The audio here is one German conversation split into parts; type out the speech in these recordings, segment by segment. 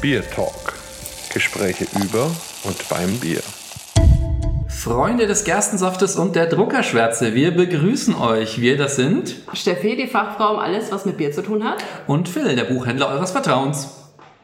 Bier Talk. Gespräche über und beim Bier. Freunde des Gerstensaftes und der Druckerschwärze, wir begrüßen euch. Wir, das sind Steffi, die Fachfrau um alles, was mit Bier zu tun hat. und Phil, der Buchhändler eures Vertrauens.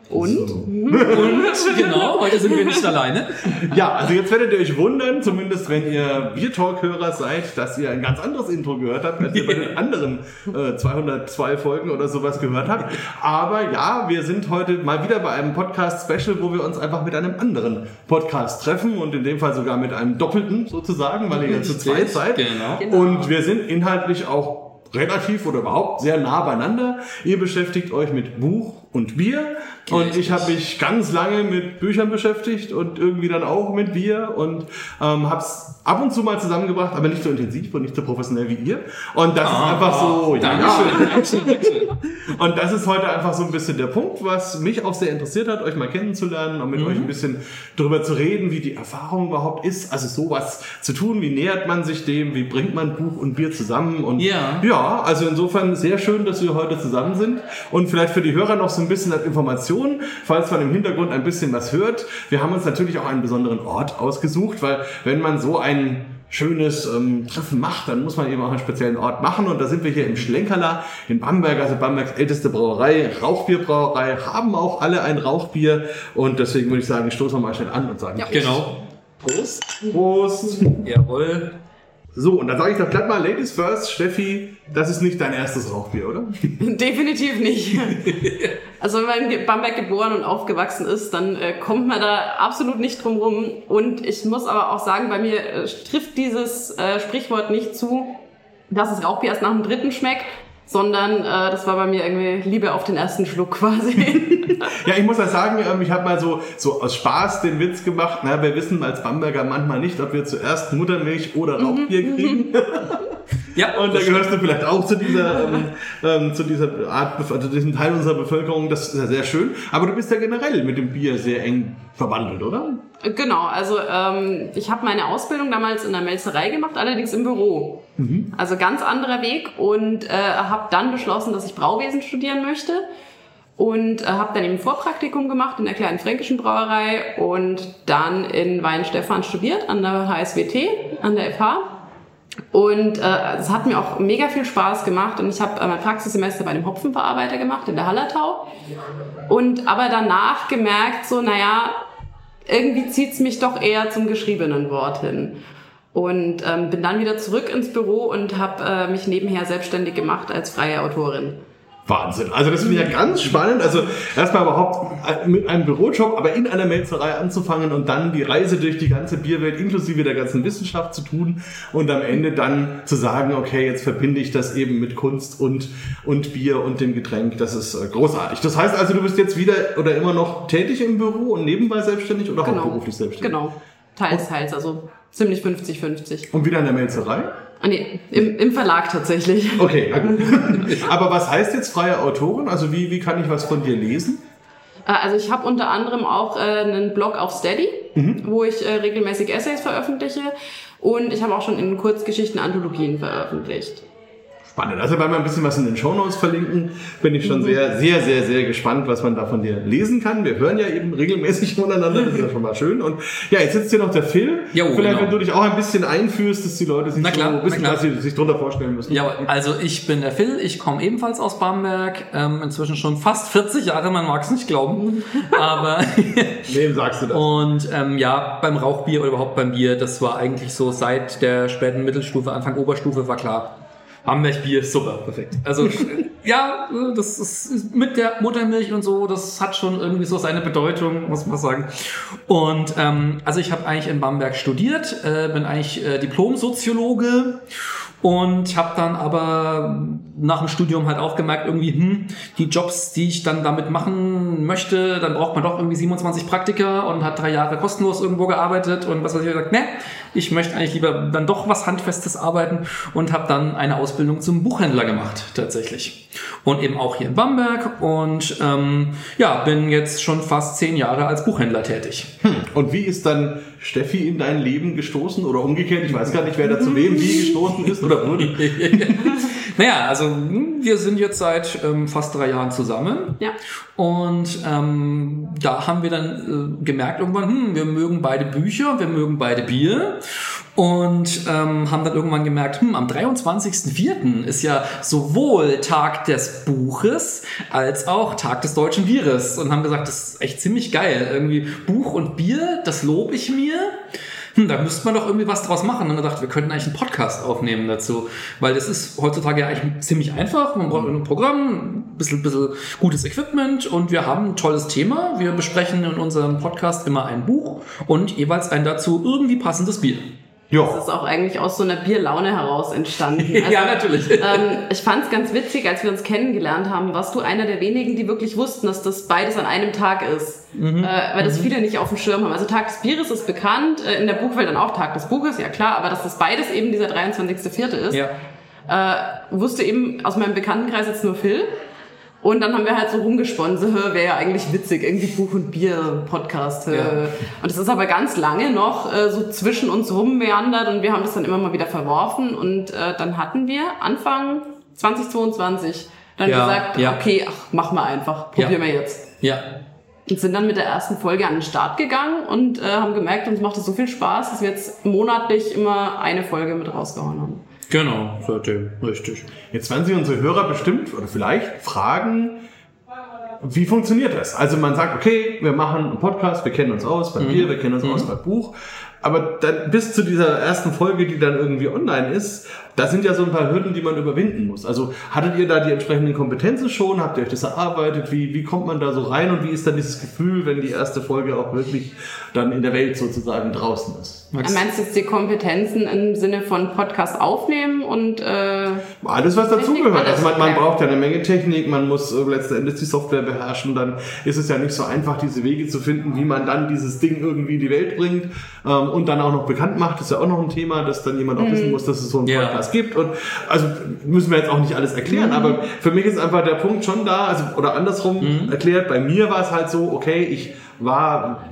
Und? Und genau, heute sind wir nicht alleine. Ja, also jetzt werdet ihr euch wundern, zumindest wenn ihr Beer Talk-Hörer seid, dass ihr ein ganz anderes Intro gehört habt, als ihr bei den anderen äh, 202 Folgen oder sowas gehört habt. Aber ja, wir sind heute mal wieder bei einem Podcast-Special, wo wir uns einfach mit einem anderen Podcast treffen und in dem Fall sogar mit einem Doppelten sozusagen, weil ihr ja zu zweit seid. Genau. Und wir sind inhaltlich auch relativ oder überhaupt sehr nah beieinander. Ihr beschäftigt euch mit Buch und Bier und ich habe mich ganz lange mit Büchern beschäftigt und irgendwie dann auch mit Bier und ähm, habe es ab und zu mal zusammengebracht, aber nicht so intensiv und nicht so professionell wie ihr. Und das ist einfach so, ja, ja. Dankeschön, Dankeschön. Und das ist heute einfach so ein bisschen der Punkt, was mich auch sehr interessiert hat, euch mal kennenzulernen und mit euch ein bisschen darüber zu reden, wie die Erfahrung überhaupt ist. Also sowas zu tun, wie nähert man sich dem, wie bringt man Buch und Bier zusammen. Und Ja. ja, also insofern sehr schön, dass wir heute zusammen sind. Und vielleicht für die Hörer noch so ein bisschen als Information, falls man im Hintergrund ein bisschen was hört. Wir haben uns natürlich auch einen besonderen Ort ausgesucht, weil wenn man so ein schönes ähm, Treffen macht, dann muss man eben auch einen speziellen Ort machen. Und da sind wir hier im Schlenkerler in Bamberg, also Bambergs älteste Brauerei, Rauchbierbrauerei, haben auch alle ein Rauchbier. Und deswegen würde ich sagen, stoßen wir mal schnell an und sagen Genau. Prost. Prost. Jawohl. So, und dann sage ich doch gleich mal, Ladies first, Steffi, das ist nicht dein erstes Rauchbier, oder? Definitiv nicht. Also wenn man in Bamberg geboren und aufgewachsen ist, dann äh, kommt man da absolut nicht drum rum. Und ich muss aber auch sagen, bei mir äh, trifft dieses äh, Sprichwort nicht zu, dass das Rauchbier erst nach dem dritten schmeckt, sondern äh, das war bei mir irgendwie Liebe auf den ersten Schluck quasi. Ja, ich muss ja sagen, ähm, ich habe mal so, so aus Spaß den Witz gemacht. Na, wir wissen als Bamberger manchmal nicht, ob wir zuerst Muttermilch oder Rauchbier kriegen. Ja, Und da gehörst du vielleicht auch zu dieser, ähm, ähm, zu dieser Art, also diesem Teil unserer Bevölkerung. Das ist ja sehr schön. Aber du bist ja generell mit dem Bier sehr eng verwandelt, oder? Genau, also ähm, ich habe meine Ausbildung damals in der Melzerei gemacht, allerdings im Büro. Also ganz anderer Weg und äh, habe dann beschlossen, dass ich Brauwesen studieren möchte und äh, habe dann eben Vorpraktikum gemacht in der kleinen fränkischen Brauerei und dann in Weinstefan studiert an der HSWT, an der FH. Und äh, es hat mir auch mega viel Spaß gemacht und ich habe äh, mein Praxissemester bei dem Hopfenverarbeiter gemacht in der Hallertau und aber danach gemerkt, so naja, irgendwie zieht's mich doch eher zum geschriebenen Wort hin. Und ähm, bin dann wieder zurück ins Büro und habe äh, mich nebenher selbstständig gemacht als freie Autorin. Wahnsinn. Also das finde ich ja ganz spannend. Also erstmal überhaupt äh, mit einem Bürojob, aber in einer Melzerei anzufangen und dann die Reise durch die ganze Bierwelt inklusive der ganzen Wissenschaft zu tun und am Ende dann zu sagen, okay, jetzt verbinde ich das eben mit Kunst und, und Bier und dem Getränk. Das ist äh, großartig. Das heißt also, du bist jetzt wieder oder immer noch tätig im Büro und nebenbei selbstständig oder hauptberuflich selbstständig? Genau. Teils, teils, also ziemlich 50-50. Und wieder in der Melzerei? Ah, nee, im, im Verlag tatsächlich. Okay, aber was heißt jetzt freie Autorin? Also wie, wie kann ich was von dir lesen? Äh, Also ich habe unter anderem auch äh, einen Blog auf Steady, wo ich äh, regelmäßig Essays veröffentliche und ich habe auch schon in Kurzgeschichten Anthologien veröffentlicht. Spannend. Also wenn wir ein bisschen was in den Shownotes verlinken, bin ich schon sehr, sehr, sehr, sehr gespannt, was man da von dir lesen kann. Wir hören ja eben regelmäßig voneinander, das ist ja schon mal schön. Und ja, jetzt sitzt hier noch der Phil. Jo, Vielleicht, genau. wenn du dich auch ein bisschen einführst, dass die Leute sich Na klar, so wissen, was sie sich drunter vorstellen müssen. Ja, also ich bin der Phil, ich komme ebenfalls aus Bamberg, ähm, inzwischen schon fast 40 Jahre, man mag es nicht glauben, aber Wem sagst du das? und ähm, ja, beim Rauchbier oder überhaupt beim Bier, das war eigentlich so seit der späten Mittelstufe, Anfang Oberstufe war klar, Bamberg-Bier, super, perfekt. Also ja, das ist mit der Muttermilch und so, das hat schon irgendwie so seine Bedeutung, muss man sagen. Und ähm, also ich habe eigentlich in Bamberg studiert, äh, bin eigentlich äh, Diplom-Soziologe und habe dann aber nach dem Studium halt auch gemerkt, irgendwie, hm, die Jobs, die ich dann damit machen möchte, dann braucht man doch irgendwie 27 Praktika und hat drei Jahre kostenlos irgendwo gearbeitet und was weiß ich, gesagt, ne, ich möchte eigentlich lieber dann doch was Handfestes arbeiten und habe dann eine Ausbildung zum Buchhändler gemacht, tatsächlich. Und eben auch hier in Bamberg und ähm, ja, bin jetzt schon fast zehn Jahre als Buchhändler tätig. Und wie ist dann Steffi in dein Leben gestoßen oder umgekehrt? Ich weiß gar nicht, wer da zu wem wie gestoßen ist oder wurde. Naja, also hm, wir sind jetzt seit ähm, fast drei Jahren zusammen. Ja. Und ähm, da haben wir dann äh, gemerkt irgendwann, hm, wir mögen beide Bücher, wir mögen beide Bier. Und ähm, haben dann irgendwann gemerkt, hm, am 23.04. ist ja sowohl Tag des Buches als auch Tag des deutschen Bieres. Und haben gesagt, das ist echt ziemlich geil. Irgendwie Buch und Bier, das lobe ich mir hm, da müsste man doch irgendwie was draus machen. Und dann gedacht, wir könnten eigentlich einen Podcast aufnehmen dazu. Weil das ist heutzutage ja eigentlich ziemlich einfach. Man braucht ein Programm, ein bisschen, bisschen gutes Equipment und wir haben ein tolles Thema. Wir besprechen in unserem Podcast immer ein Buch und jeweils ein dazu irgendwie passendes Bier. Das Ja. ist auch eigentlich aus so einer Bierlaune heraus entstanden. Also, Ja, natürlich. Ähm, ich fand es ganz witzig, als wir uns kennengelernt haben, warst du einer der wenigen, die wirklich wussten, dass das beides an einem Tag ist. Mhm. Äh, weil das viele nicht auf dem Schirm haben. Also Tag des Bieres ist bekannt, äh, in der Buchwelt dann auch Tag des Buches, ja klar, aber dass das beides eben dieser 23.04. ist, Ja. äh, wusste eben aus meinem Bekanntenkreis jetzt nur Phil. Und dann haben wir halt so rumgesponnen, so, wäre ja eigentlich witzig, irgendwie Buch und Bier Podcast. Ja. Und es ist aber ganz lange noch äh, so zwischen uns rummeandert und wir haben das dann immer mal wieder verworfen. Und äh, dann hatten wir Anfang 2022 dann Ja, gesagt, ja. okay, ach, mach mal einfach, probieren wir jetzt. Ja. Und sind dann mit der ersten Folge an den Start gegangen und äh, haben gemerkt, uns macht es so viel Spaß, dass wir jetzt monatlich immer eine Folge mit rausgehauen haben. Genau, seitdem. Richtig. Jetzt werden sich unsere Hörer bestimmt oder vielleicht fragen, wie funktioniert das? Also man sagt, okay, wir machen einen Podcast, wir kennen uns aus beim Bier, wir kennen uns aus beim Buch. Aber dann bis zu dieser ersten Folge, die dann irgendwie online ist, da sind ja so ein paar Hürden, die man überwinden muss. Also hattet ihr da die entsprechenden Kompetenzen schon? Habt ihr euch das erarbeitet? Wie, wie kommt man da so rein? Und wie ist dann dieses Gefühl, wenn die erste Folge auch wirklich dann in der Welt sozusagen draußen ist? Max? Du meinst jetzt die Kompetenzen im Sinne von Podcast aufnehmen und äh, Alles, was dazugehört. Also man, man braucht ja eine Menge Technik, man muss äh, letzten Endes die Software beherrschen. Dann ist es ja nicht so einfach, diese Wege zu finden, wie man dann dieses Ding irgendwie in die Welt bringt ähm, und dann auch noch bekannt macht. Das ist ja auch noch ein Thema, dass dann jemand auch wissen muss, dass es so einen Ja. Podcast gibt. Und also müssen wir jetzt auch nicht alles erklären, aber für mich ist einfach der Punkt schon da, also oder andersrum erklärt, bei mir war es halt so, okay, ich war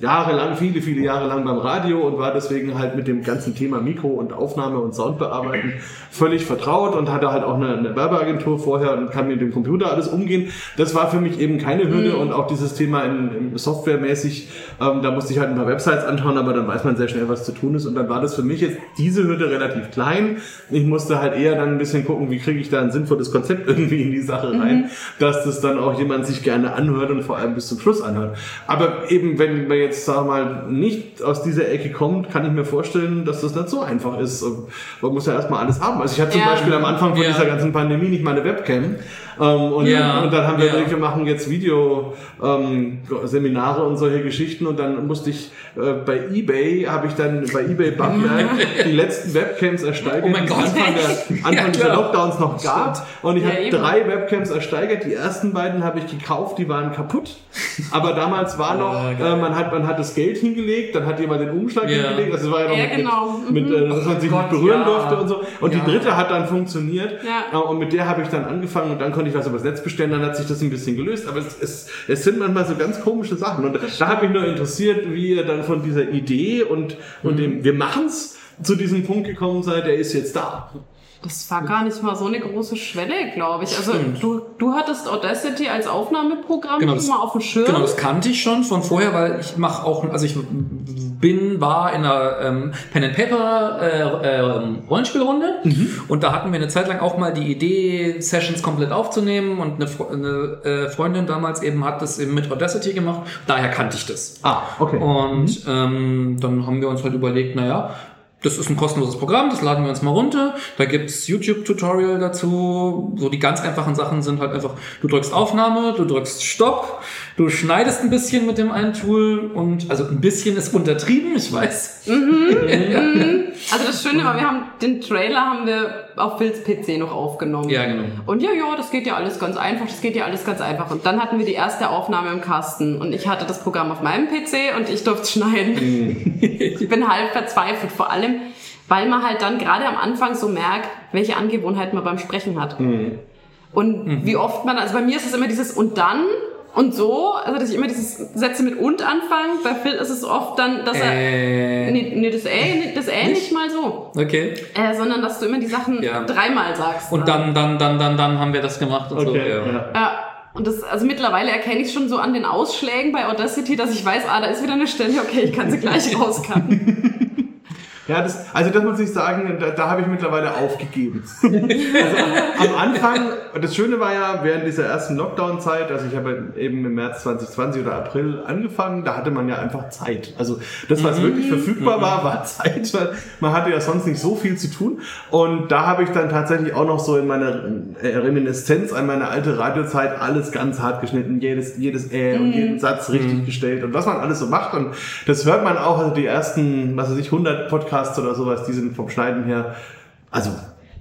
jahrelang, viele, viele Jahre lang beim Radio und war deswegen halt mit dem ganzen Thema Mikro und Aufnahme und Soundbearbeiten völlig vertraut und hatte halt auch eine, eine Werbeagentur vorher und kann mit dem Computer alles umgehen. Das war für mich eben keine Hürde und auch dieses Thema in, in softwaremäßig, ähm, da musste ich halt ein paar Websites anschauen, aber dann weiß man sehr schnell, was zu tun ist und dann war das für mich jetzt diese Hürde relativ klein. Ich musste halt eher dann ein bisschen gucken, wie kriege ich da ein sinnvolles Konzept irgendwie in die Sache rein, dass das dann auch jemand sich gerne anhört und vor allem bis zum Schluss anhört. Aber eben, wenn man jetzt, sag mal, nicht aus dieser Ecke kommt, kann ich mir vorstellen, dass das nicht so einfach ist. Man muss ja erstmal alles haben. Also ich hatte zum Ja. Beispiel am Anfang von Ja. dieser ganzen Pandemie nicht mal eine Webcam. Ähm, und, Ja. und dann haben wir Ja. wir machen jetzt Video ähm, und solche Geschichten und dann musste ich äh, bei eBay habe ich dann bei eBay Bamberg die letzten Webcams ersteigert, Oh die. Anfang, der, Anfang Ja, dieser. Lockdowns noch gab. Und ich habe drei Webcams ersteigert. Die ersten beiden habe ich gekauft, die waren kaputt. Aber damals war noch, geil. äh, man hat man hat das Geld hingelegt, dann hat jemand den Umschlag Ja. hingelegt. Also es war ja noch Ja, mit, genau. mit, mit äh, dass man sich Gott, nicht berühren ja. durfte und so. Und Ja. die dritte hat dann funktioniert. Ja. Äh, Und mit der habe ich dann angefangen und dann konnte ich was übers Netz bestellen. Dann hat sich das ein bisschen gelöst. Aber es, es, es sind manchmal so ganz komische Sachen. Und da hat mich nur interessiert, wie ihr dann von dieser Idee und, und dem Wir machen's zu diesem Punkt gekommen seid. Der ist jetzt da. Das war gar nicht mal so eine große Schwelle, glaube ich. Also Stimmt. du, du hattest Audacity als Aufnahmeprogramm Genau, schon das- mal auf dem Schirm. Genau, das kannte ich schon von vorher, weil ich mache auch, also ich bin, war in einer ähm, Pen and Paper äh, äh, Rollenspielrunde und da hatten wir eine Zeit lang auch mal die Idee, Sessions komplett aufzunehmen und eine, eine äh, Freundin damals eben hat das eben mit Audacity gemacht, daher kannte ich das. Ah, okay. Und ähm, dann haben wir uns halt überlegt, naja, das ist ein kostenloses Programm, das laden wir uns mal runter. Da gibt's YouTube-Tutorial dazu. So die ganz einfachen Sachen sind halt einfach, du drückst Aufnahme, du drückst Stopp, du schneidest ein bisschen mit dem einen Tool und also ein bisschen ist untertrieben, ich weiß. Also das Schöne war, wir haben den Trailer haben wir auf Phils PC noch aufgenommen. Ja, genau. Und ja, ja, das geht ja alles ganz einfach, das geht ja alles ganz einfach. Und dann hatten wir die erste Aufnahme im Kasten und ich hatte das Programm auf meinem PC und ich durfte schneiden. ich bin halb verzweifelt, vor allem, weil man halt dann gerade am Anfang so merkt, welche Angewohnheiten man beim Sprechen hat. Und wie oft man, also bei mir ist es immer dieses und dann Und so, also dass ich immer dieses Sätze mit und anfange. Bei Phil ist es oft dann, dass er. Äh, Nee, nee, das Ä, das Ä nicht mal so. okay. Äh, sondern dass du immer die Sachen Ja. dreimal sagst. Und dann, dann, dann, dann, dann haben wir das gemacht und so. Okay, Ja. ja. Ja. Und das, also mittlerweile erkenne ich es schon so an den Ausschlägen bei Audacity, dass ich weiß, ah, da ist wieder eine Stelle, okay, ich kann sie gleich rauscutten. Ja, das, also das muss ich sagen, da, da habe ich mittlerweile aufgegeben. Also am Anfang, das Schöne war ja, während dieser ersten Lockdown-Zeit, also ich habe eben im März 2020 oder April angefangen, da hatte man ja einfach Zeit. Also das, was wirklich verfügbar war, war Zeit, man hatte ja sonst nicht so viel zu tun. Und da habe ich dann tatsächlich auch noch so in meiner Reminiszenz an meine alte Radiozeit alles ganz hart geschnitten, jedes, jedes Äh und jeden Satz richtig gestellt und was man alles so macht. Und das hört man auch, also die ersten, was weiß ich, 100 Podcasts oder sowas, die sind vom Schneiden her, also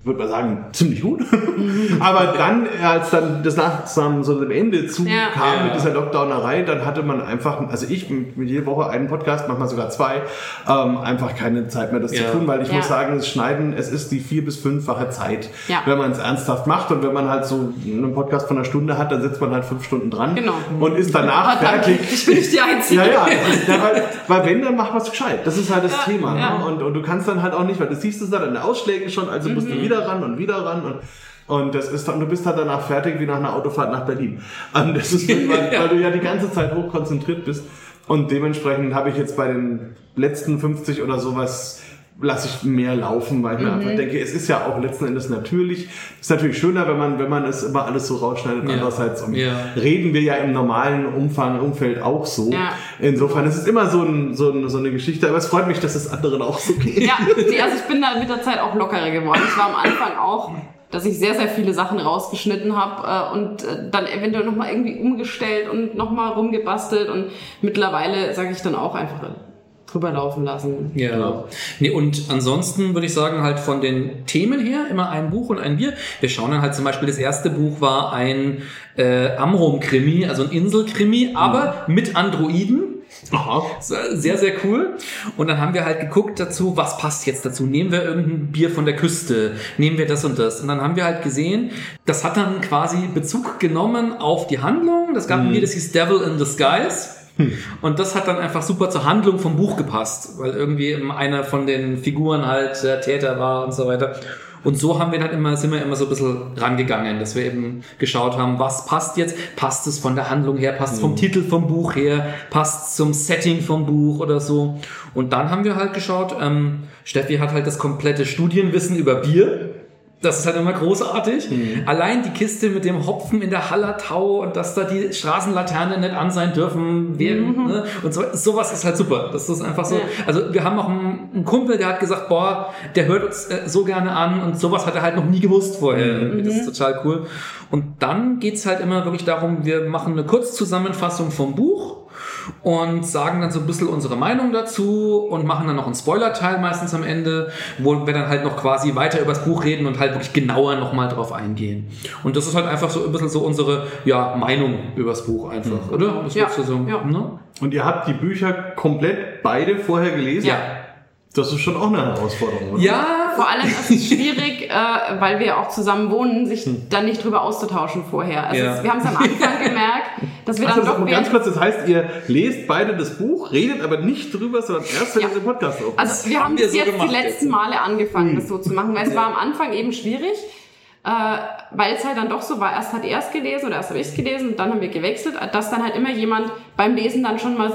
würde man sagen, ziemlich gut. Aber dann, als dann das langsam so dem Ende zukam Ja. mit dieser Lockdownerei, dann hatte man einfach, also ich mit, mit jede Woche einen Podcast, manchmal sogar zwei, ähm, einfach keine Zeit mehr, das Ja. zu tun, weil ich Ja. muss sagen, das Schneiden, es ist die vier- bis fünffache Zeit, Ja. wenn man es ernsthaft macht und wenn man halt so einen Podcast von einer Stunde hat, dann sitzt man halt fünf Stunden dran Genau. und ist danach Aber danke, fertig. ich bin nicht die Einzige. Ja, ja, weil, weil wenn, dann macht man es gescheit. Das ist halt das Ja, Thema. ja. Ne? Und, und du kannst dann halt auch nicht, weil du siehst es dann in den Ausschlägen schon, also musst Mhm. du wieder ran und wieder ran und und das ist dann, du bist halt danach fertig wie nach einer Autofahrt nach Berlin. Und das ist, weil, weil du ja die ganze Zeit hoch konzentriert bist. Und dementsprechend habe ich jetzt bei den letzten 50 oder sowas lasse ich mehr laufen, weil ich mir Mhm. einfach denke, es ist ja auch letzten Endes natürlich, ist natürlich schöner, wenn man, wenn man es immer alles so rausschneidet. Ja. Andererseits um, Ja. reden wir ja im normalen Umfang, Umfeld auch so. Ja. Insofern, es ist immer so, ein, so, ein, so eine Geschichte, aber es freut mich, dass es anderen auch so geht. Ja, also ich bin da mit der Zeit auch lockerer geworden. Ich war am Anfang auch, dass ich sehr, sehr viele Sachen rausgeschnitten habe äh, und äh, dann eventuell nochmal irgendwie umgestellt und nochmal rumgebastelt und mittlerweile sage ich dann auch einfach drüber laufen lassen. Ja. Nee, und ansonsten würde ich sagen, halt von den Themen her immer ein Buch und ein Bier. Wir schauen dann halt zum Beispiel, das erste Buch war ein äh, Amrum-Krimi, also ein Insel-Krimi, aber mit Androiden. Aha. Sehr, sehr cool. Und dann haben wir halt geguckt dazu, was passt jetzt dazu? Nehmen wir irgendein Bier von der Küste? Nehmen wir das und das? Und dann haben wir halt gesehen, das hat dann quasi Bezug genommen auf die Handlung. Das gab ein Bier, das hieß Devil in Disguise. Und das hat dann einfach super zur Handlung vom Buch gepasst, weil irgendwie einer von den Figuren halt der Täter war und so weiter. Und so haben wir halt immer, sind wir immer so ein bisschen rangegangen, dass wir eben geschaut haben, was passt jetzt? Passt es von der Handlung her? Passt es vom Titel vom Buch her? Passt es zum Setting vom Buch oder so? Und dann haben wir halt geschaut, ähm, Steffi hat halt das komplette Studienwissen über Bier. Das ist halt immer großartig. Allein die Kiste mit dem Hopfen in der Hallertau und dass da die Straßenlaternen nicht an sein dürfen. Während, ne? Und so, sowas ist halt super. Das ist einfach so. Ja. Also wir haben auch einen, einen Kumpel, der hat gesagt, boah, der hört uns äh, so gerne an und sowas hat er halt noch nie gewusst vorher. Irgendwie. Das ist total cool. Und dann geht's halt immer wirklich darum, wir machen eine Kurzzusammenfassung vom Buch und sagen dann so ein bisschen unsere Meinung dazu und machen dann noch einen Spoiler-Teil meistens am Ende, wo wir dann halt noch quasi weiter über das Buch reden und halt wirklich genauer nochmal drauf eingehen. Und das ist halt einfach so ein bisschen so unsere ja, Meinung über das Buch einfach, oder? Das Ja, so, ja. ne? Und ihr habt die Bücher komplett beide vorher gelesen? Ja. Das ist schon auch eine Herausforderung, oder? Ja, Vor allem ist es schwierig, äh, weil wir auch zusammen wohnen, sich dann nicht drüber auszutauschen vorher. Also Ja. wir haben es am Anfang gemerkt, dass wir Ach, dann das doch ist ganz kurz, das heißt, ihr lest beide das Buch, redet aber nicht drüber, sondern erst, wenn Ja. ihr den Podcast aufnimmt. Also wir haben wir bis so jetzt die letzten jetzt. Male angefangen, das so zu machen, weil es war am Anfang eben schwierig, äh, weil es halt dann doch so war, erst hat er es gelesen oder erst habe ich es gelesen und dann haben wir gewechselt, dass dann halt immer jemand beim Lesen dann schon mal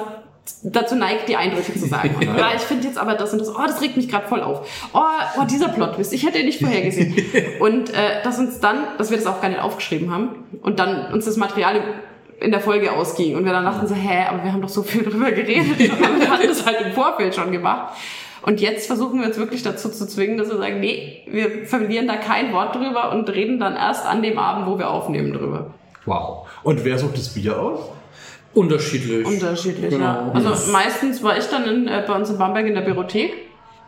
dazu neigt, die Eindrücke zu sagen. Und, ja, ich finde jetzt aber das und das, oh, das regt mich gerade voll auf. Oh, oh, dieser Plot-Twist, ich hätte ihn nicht vorhergesehen. und äh, dass uns dann, dass wir das auch gar nicht aufgeschrieben haben und dann uns das Material in der Folge ausging und wir dann dachten so, hä, aber wir haben doch so viel drüber geredet und wir hatten das halt im Vorfeld schon gemacht. Und jetzt versuchen wir uns wirklich dazu zu zwingen, dass wir sagen, nee, wir verlieren da kein Wort drüber und reden dann erst an dem Abend, wo wir aufnehmen drüber. wow. Und wer sucht das Bier aus? Unterschiedlich. Unterschiedlich, Genau. ja. Also meistens war ich dann in, äh, bei uns in Bamberg in der Bibliothek.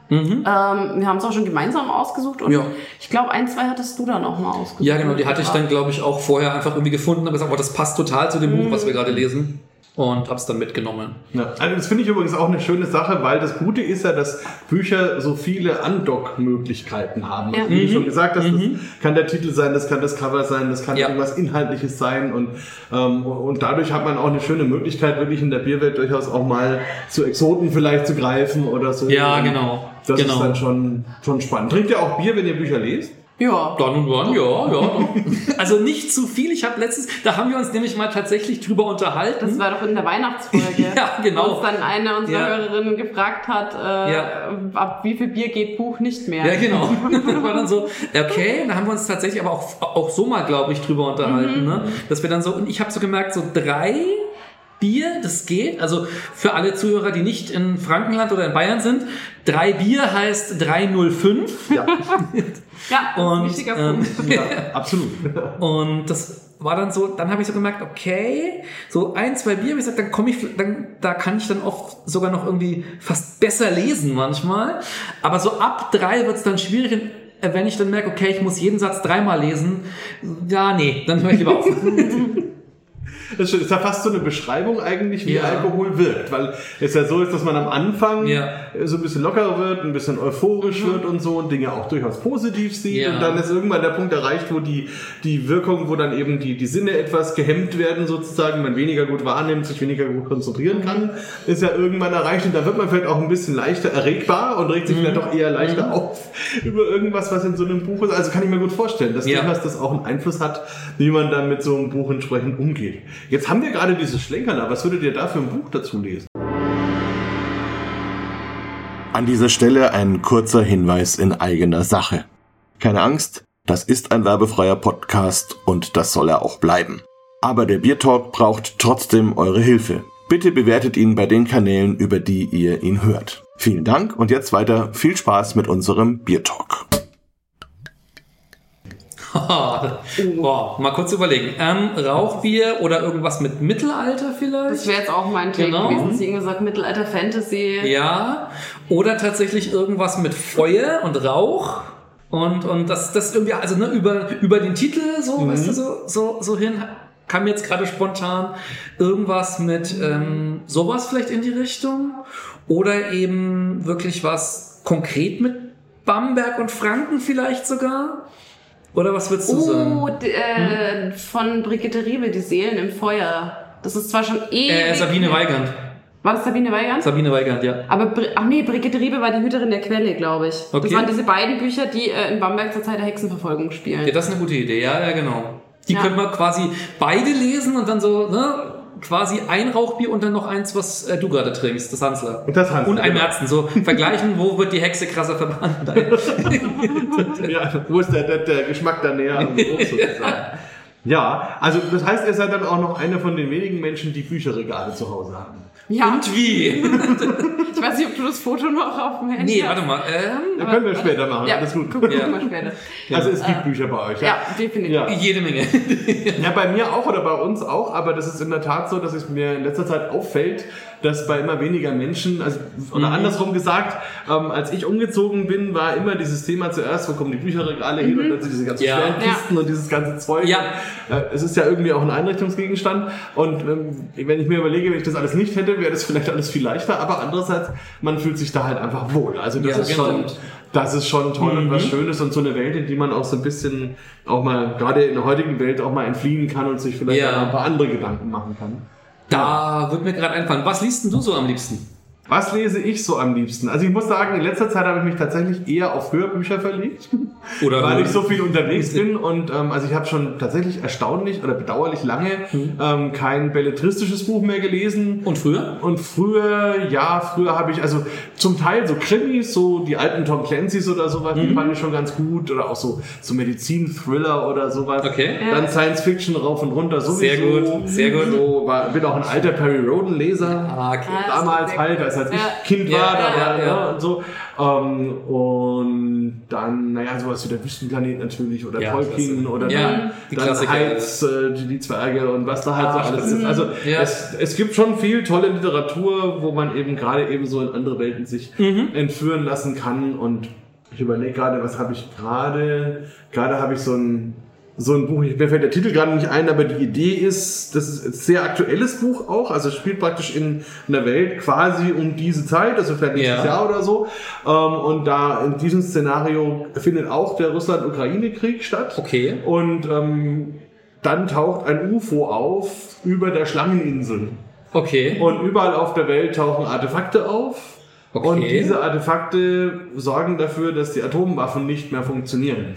Ähm, wir haben es auch schon gemeinsam ausgesucht und Ja. ich glaube, ein, zwei hattest du dann auch mal ausgesucht. ja, genau, die hatte ich dann, glaube ich, auch vorher einfach irgendwie gefunden, aber gesagt, oh, das passt total zu dem Buch, was wir gerade lesen. Und hab's dann mitgenommen. Ja, also das finde ich übrigens auch eine schöne Sache, weil das Gute ist ja, dass Bücher so viele Andock-Möglichkeiten haben. Ja. Also wie du Mhm. schon gesagt hast, das kann der Titel sein, das kann das Cover sein, das kann Ja. irgendwas Inhaltliches sein und, ähm, und dadurch hat man auch eine schöne Möglichkeit, wirklich in der Bierwelt durchaus auch mal zu Exoten vielleicht zu greifen oder so. Ja, genau. Das genau. ist dann schon, schon spannend. Trinkt ihr auch Bier, wenn ihr Bücher lest? Ja. Dann und wann, ja, ja. Also nicht zu viel. Ich habe letztens, da haben wir uns nämlich mal tatsächlich drüber unterhalten. Das war doch in der Weihnachtsfolge. Ja, genau. Wo uns dann eine unserer Ja. Hörerinnen gefragt hat, äh, Ja. ab wie viel Bier geht Buch nicht mehr. Ja, genau. Das war dann so, okay, da haben wir uns tatsächlich aber auch, auch so mal, glaube ich, drüber unterhalten, ne? Dass wir dann so, und ich habe so gemerkt, so drei Bier, das geht. Also für alle Zuhörer, die nicht in Frankenland oder in Bayern sind, drei Bier heißt 305. Ja, Ja, Und, wichtiger ähm, Punkt. ja absolut. Und das war dann so, dann habe ich so gemerkt, okay, so ein, zwei Bier, wie gesagt, dann komme ich, dann, da kann ich dann auch sogar noch irgendwie fast besser lesen manchmal. Aber so ab drei wird es dann schwierig, äh, wenn ich dann merke, okay, ich muss jeden Satz dreimal lesen. Ja, nee, dann höre ich lieber auf. Das ist ja fast so eine Beschreibung eigentlich, wie Ja. Alkohol wirkt, weil es ja so ist, dass man am Anfang Ja. so ein bisschen lockerer wird, ein bisschen euphorisch wird und so und Dinge auch durchaus positiv sieht Ja. und dann ist irgendwann der Punkt erreicht, wo die, die Wirkung, wo dann eben die, die Sinne etwas gehemmt werden sozusagen, man weniger gut wahrnimmt, sich weniger gut konzentrieren kann, ist ja irgendwann erreicht und da wird man vielleicht auch ein bisschen leichter erregbar und regt sich vielleicht auch eher leichter auf über irgendwas, was in so einem Buch ist. Also kann ich mir gut vorstellen, dass Ja. das auch einen Einfluss hat, wie man dann mit so einem Buch entsprechend umgeht. Jetzt haben wir gerade dieses Schlenkern, aber was würdet ihr da für ein Buch dazu lesen? An dieser Stelle ein kurzer Hinweis in eigener Sache. Keine Angst, das ist ein werbefreier Podcast und das soll er auch bleiben. Aber der Biertalk braucht trotzdem eure Hilfe. Bitte bewertet ihn bei den Kanälen, über die ihr ihn hört. Vielen Dank und jetzt weiter viel Spaß mit unserem Biertalk. Boah, mal kurz überlegen. Ähm, Rauchbier oder irgendwas mit Mittelalter vielleicht? Das wäre jetzt auch mein Take Genau. gewesen. Sie irgendwie gesagt, Mittelalter Fantasy. Ja, oder tatsächlich irgendwas mit Feuer und Rauch. Und, und das, das irgendwie, also ne, über, über den Titel so, weißt du, so, so, so hin, kam mir jetzt gerade spontan irgendwas mit ähm, sowas vielleicht in die Richtung. Oder eben wirklich was konkret mit Bamberg und Franken vielleicht sogar. Oder was würdest du Oh, sagen? d- äh, von Brigitte Riebe, die Seelen im Feuer. Das ist zwar schon ewig. Äh, Sabine Weigand. War das Sabine Weigand? Sabine Weigand, ja. Aber, ach nee, Brigitte Riebe war die Hüterin der Quelle, glaube ich. Okay. Das waren diese beiden Bücher, die äh, in Bamberg zur Zeit der Hexenverfolgung spielen. Ja, das ist eine gute Idee, ja, ja, genau. Die Ja. könnte man quasi beide lesen und dann so, ne, quasi ein Rauchbier und dann noch eins, was äh, du gerade trinkst, das Hansler. Und das Hansler, Und ein genau. Märzen, so vergleichen, wo wird die Hexe krasser verbrannt. Ja, wo ist der, der, der Geschmack da näher am Geruch sozusagen? Ja, also das heißt, ihr seid dann auch noch eine von den wenigen Menschen, die Bücherregale zu Hause haben. Ja, Und wie? ich weiß nicht, ob du das Foto noch auf dem Handy Nee, hast. warte mal. Ähm, Das können wir später machen, Ja, alles gut. gucken wir Ja. mal später. Also es gibt Bücher bei euch, ja? Ja, definitiv. Ja. jede Menge. Ja, bei mir auch oder bei uns auch, aber das ist in der Tat so, dass es mir in letzter Zeit auffällt, dass bei immer weniger Menschen, also oder andersrum gesagt, ähm, als ich umgezogen bin, war immer dieses Thema zuerst, wo kommen die Bücherregale hin und dann sind diese ganzen Ja. schweren Ja. Und dieses ganze Zeug. Ja. Äh, es ist ja irgendwie auch ein Einrichtungsgegenstand und ähm, wenn ich mir überlege, wenn ich das alles nicht hätte, wäre das vielleicht alles viel leichter, aber andererseits, man fühlt sich da halt einfach wohl. Also das Ja, ist schon, das ist schon toll und was Mhm. Schönes und so eine Welt, in die man auch so ein bisschen auch mal, gerade in der heutigen Welt auch mal entfliehen kann und sich vielleicht Ja. ein paar andere Gedanken machen kann. Da wird mir gerade einfallen. Was liest denn du so am liebsten? Was lese ich so am liebsten? Also ich muss sagen, in letzter Zeit habe ich mich tatsächlich eher auf Hörbücher verlegt, Oder weil ich so viel unterwegs bin und ähm, also ich habe schon tatsächlich erstaunlich oder bedauerlich lange ähm, kein belletristisches Buch mehr gelesen. Und früher? Und früher, ja, früher habe ich, also zum Teil so Krimis, so die alten Tom Clancy's oder sowas, Mhm. die fand ich schon ganz gut. Oder auch so, so Medizin-Thriller oder sowas. Okay. Dann Science Fiction rauf und runter sowieso. Sehr gut, sehr gut. So, war, bin auch ein alter Perry Roden-Leser. Ah, okay. Ah, Damals halt, als, als ich Ja. Kind Ja, war, da ja, war, ja, ja, ja. und so. Ähm, und dann, naja, sowas wie der Wüstenplanet natürlich oder Ja, Tolkien klasse. oder Ja, dann, die dann. Heiz, äh, die, die Zwerge und was da halt Ah, so alles ist. Also Ja. es, es gibt schon viel tolle Literatur, wo man eben gerade eben so in andere Welten sich Mhm. entführen lassen kann und ich überlege gerade, was habe ich gerade? Gerade habe ich so ein so ein Buch, mir fällt der Titel gerade nicht ein, aber die Idee ist, das ist ein sehr aktuelles Buch auch, also spielt praktisch in einer Welt quasi um diese Zeit, also vielleicht nächstes Ja. Jahr oder so. Ähm, und da in diesem Szenario findet auch der Russland-Ukraine-Krieg statt. Okay. Und ähm, dann taucht ein UFO auf über der Schlangeninsel. Okay. Und überall auf der Welt tauchen Artefakte auf. Okay. Und diese Artefakte sorgen dafür, dass die Atomwaffen nicht mehr funktionieren.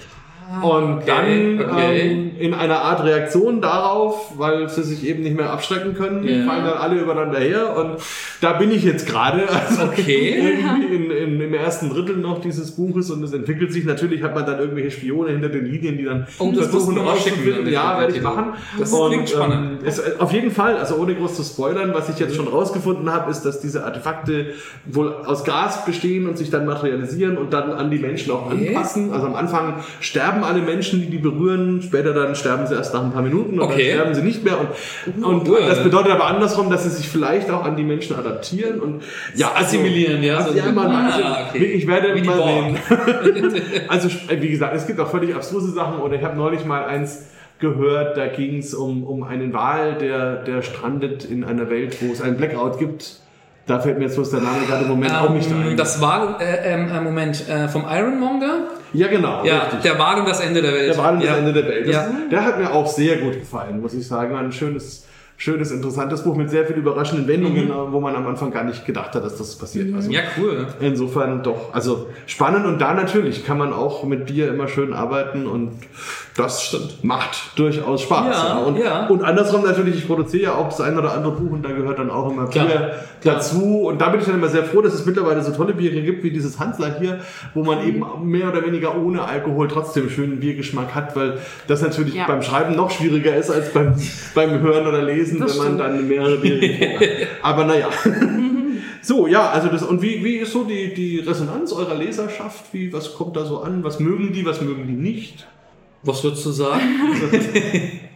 Und dann Ah, okay. Ähm, in einer Art Reaktion darauf, weil sie sich eben nicht mehr abschrecken können, Ja. fallen dann alle übereinander her. Und da bin ich jetzt gerade. Also Okay. irgendwie in, in, im ersten Drittel noch dieses Buches und es entwickelt sich. Natürlich hat man dann irgendwelche Spione hinter den Linien, die dann Oh, schicken, rauszufinden. dann Ja, werde ich machen. Das Und, klingt spannend. ähm, es, auf jeden Fall, also ohne groß zu spoilern, was ich jetzt schon rausgefunden habe, ist, dass diese Artefakte wohl aus Gas bestehen und sich dann materialisieren und dann an die Menschen auch Okay. anpassen. Also am Anfang sterben alle Menschen, die die berühren, später dann sterben sie erst nach ein paar Minuten und Okay. dann sterben sie nicht mehr. Und, und Cool. das bedeutet aber andersrum, dass sie sich vielleicht auch an die Menschen adaptieren und ja, Assimilieren, ja, Also, so- ja, man, Ah, also, okay. ich werde Wie mal sehen. Also wie gesagt, es gibt auch völlig abstruse Sachen oder ich habe neulich mal eins gehört, da ging es um, um einen Wal, der, der strandet in einer Welt, wo es einen Blackout gibt. Da fällt mir jetzt bloß der Name gerade im Moment auch nicht Ähm, ein. das war, äh, ähm, äh, Moment, äh, vom Ironmonger? Ja, genau. Ja, richtig. der Wagen das Ende der Welt. Der war das ja. Ende der Welt. Das, Ja. Der hat mir auch sehr gut gefallen, muss ich sagen. Ein schönes, schönes, interessantes Buch mit sehr vielen überraschenden Wendungen, Mhm. äh, wo man am Anfang gar nicht gedacht hat, dass das passiert. Also, Ja, cool. Insofern doch, also spannend und da natürlich kann man auch mit Bier immer schön arbeiten und das Stimmt. macht durchaus Spaß. Ja, Und, ja. und andersrum natürlich, ich produziere ja auch das ein oder andere Buch und da gehört dann auch immer Klar, Bier klar. dazu und da bin ich dann immer sehr froh, dass es mittlerweile so tolle Biere gibt wie dieses Hansler hier, wo man eben mehr oder weniger ohne Alkohol trotzdem schönen Biergeschmack hat, weil das natürlich Ja. beim Schreiben noch schwieriger ist als beim, beim Hören oder Lesen, Das wenn man dann mehrere Biere hat. Aber naja. So, ja, also das, und wie, wie ist so die, die Resonanz eurer Leserschaft? Wie, was kommt da so an? Was mögen die, was mögen die nicht? Was würdest du sagen?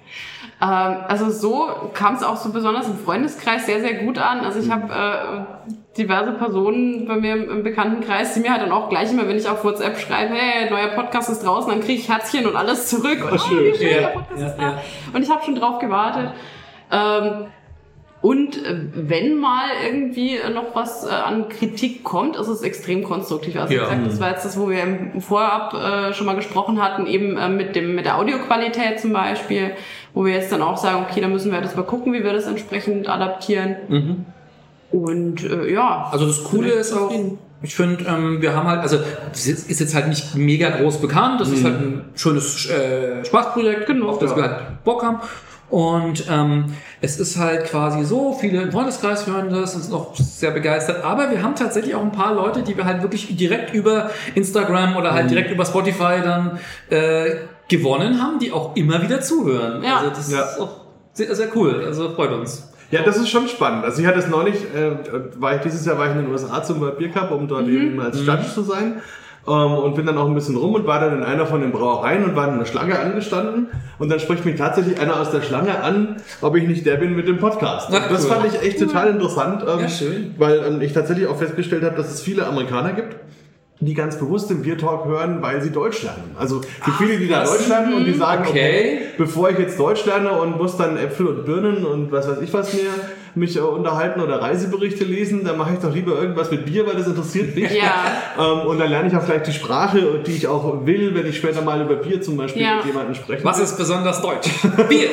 Ähm, also so kam es auch so besonders im Freundeskreis sehr, sehr gut an. Also ich habe äh, diverse Personen bei mir im, im Bekanntenkreis, die mir halt dann auch gleich immer, wenn ich auf WhatsApp schreibe, hey, neuer Podcast ist draußen, dann kriege ich Herzchen und alles zurück. Und, schön. oh, schön, Ja, ja, ja. Und ich habe schon drauf gewartet. Ähm, und äh, wenn mal irgendwie noch was äh, an Kritik kommt, ist es extrem konstruktiv. Also wie Ja. gesagt, das war jetzt das, wo wir im Vorab äh, schon mal gesprochen hatten, eben mit dem mit der Audioqualität zum Beispiel, wo wir jetzt dann auch sagen, okay, da müssen wir das mal gucken, wie wir das entsprechend adaptieren. Mhm. Und äh, ja, Also das Coole ist auch, ich finde, ähm, wir haben halt, also das ist jetzt halt nicht mega groß bekannt, das ist halt ein schönes äh, Spaßprojekt, Genau. auf das Ja. wir halt Bock haben. Und ähm, es ist halt quasi so, viele im Freundeskreis hören das und sind auch sehr begeistert. Aber wir haben tatsächlich auch ein paar Leute, die wir halt wirklich direkt über Instagram oder halt direkt über Spotify dann äh, gewonnen haben, die auch immer wieder zuhören. Ja. Also das Ja. ist auch sehr, sehr cool. Also freut uns. Ja, das ist schon spannend. Also ich hatte es neulich, äh, war ich dieses Jahr war ich in den USA zum World Beer Cup, um dort eben als Judge zu sein. Ähm, und bin dann auch ein bisschen rum und war dann in einer von den Brauereien und war in einer Schlange angestanden. Und dann spricht mich tatsächlich einer aus der Schlange an, ob ich nicht der bin mit dem Podcast. Ach, das cool. fand ich echt total interessant, ähm, Ja, schön. weil ähm, ich tatsächlich auch festgestellt habe, dass es viele Amerikaner gibt, die ganz bewusst den Bier Talk hören, weil sie Deutsch lernen. Also es gibt viele, die da. Deutsch lernen und die sagen, Okay. okay, bevor ich jetzt Deutsch lerne und muss dann Äpfel und Birnen und was weiß ich was mehr mich äh, unterhalten oder Reiseberichte lesen, dann mache ich doch lieber irgendwas mit Bier, weil das interessiert mich. Ja. Ähm, und dann lerne ich auch vielleicht die Sprache, die ich auch will, wenn ich später mal über Bier zum Beispiel Ja. mit jemandem spreche. Was ist besonders deutsch? Bier!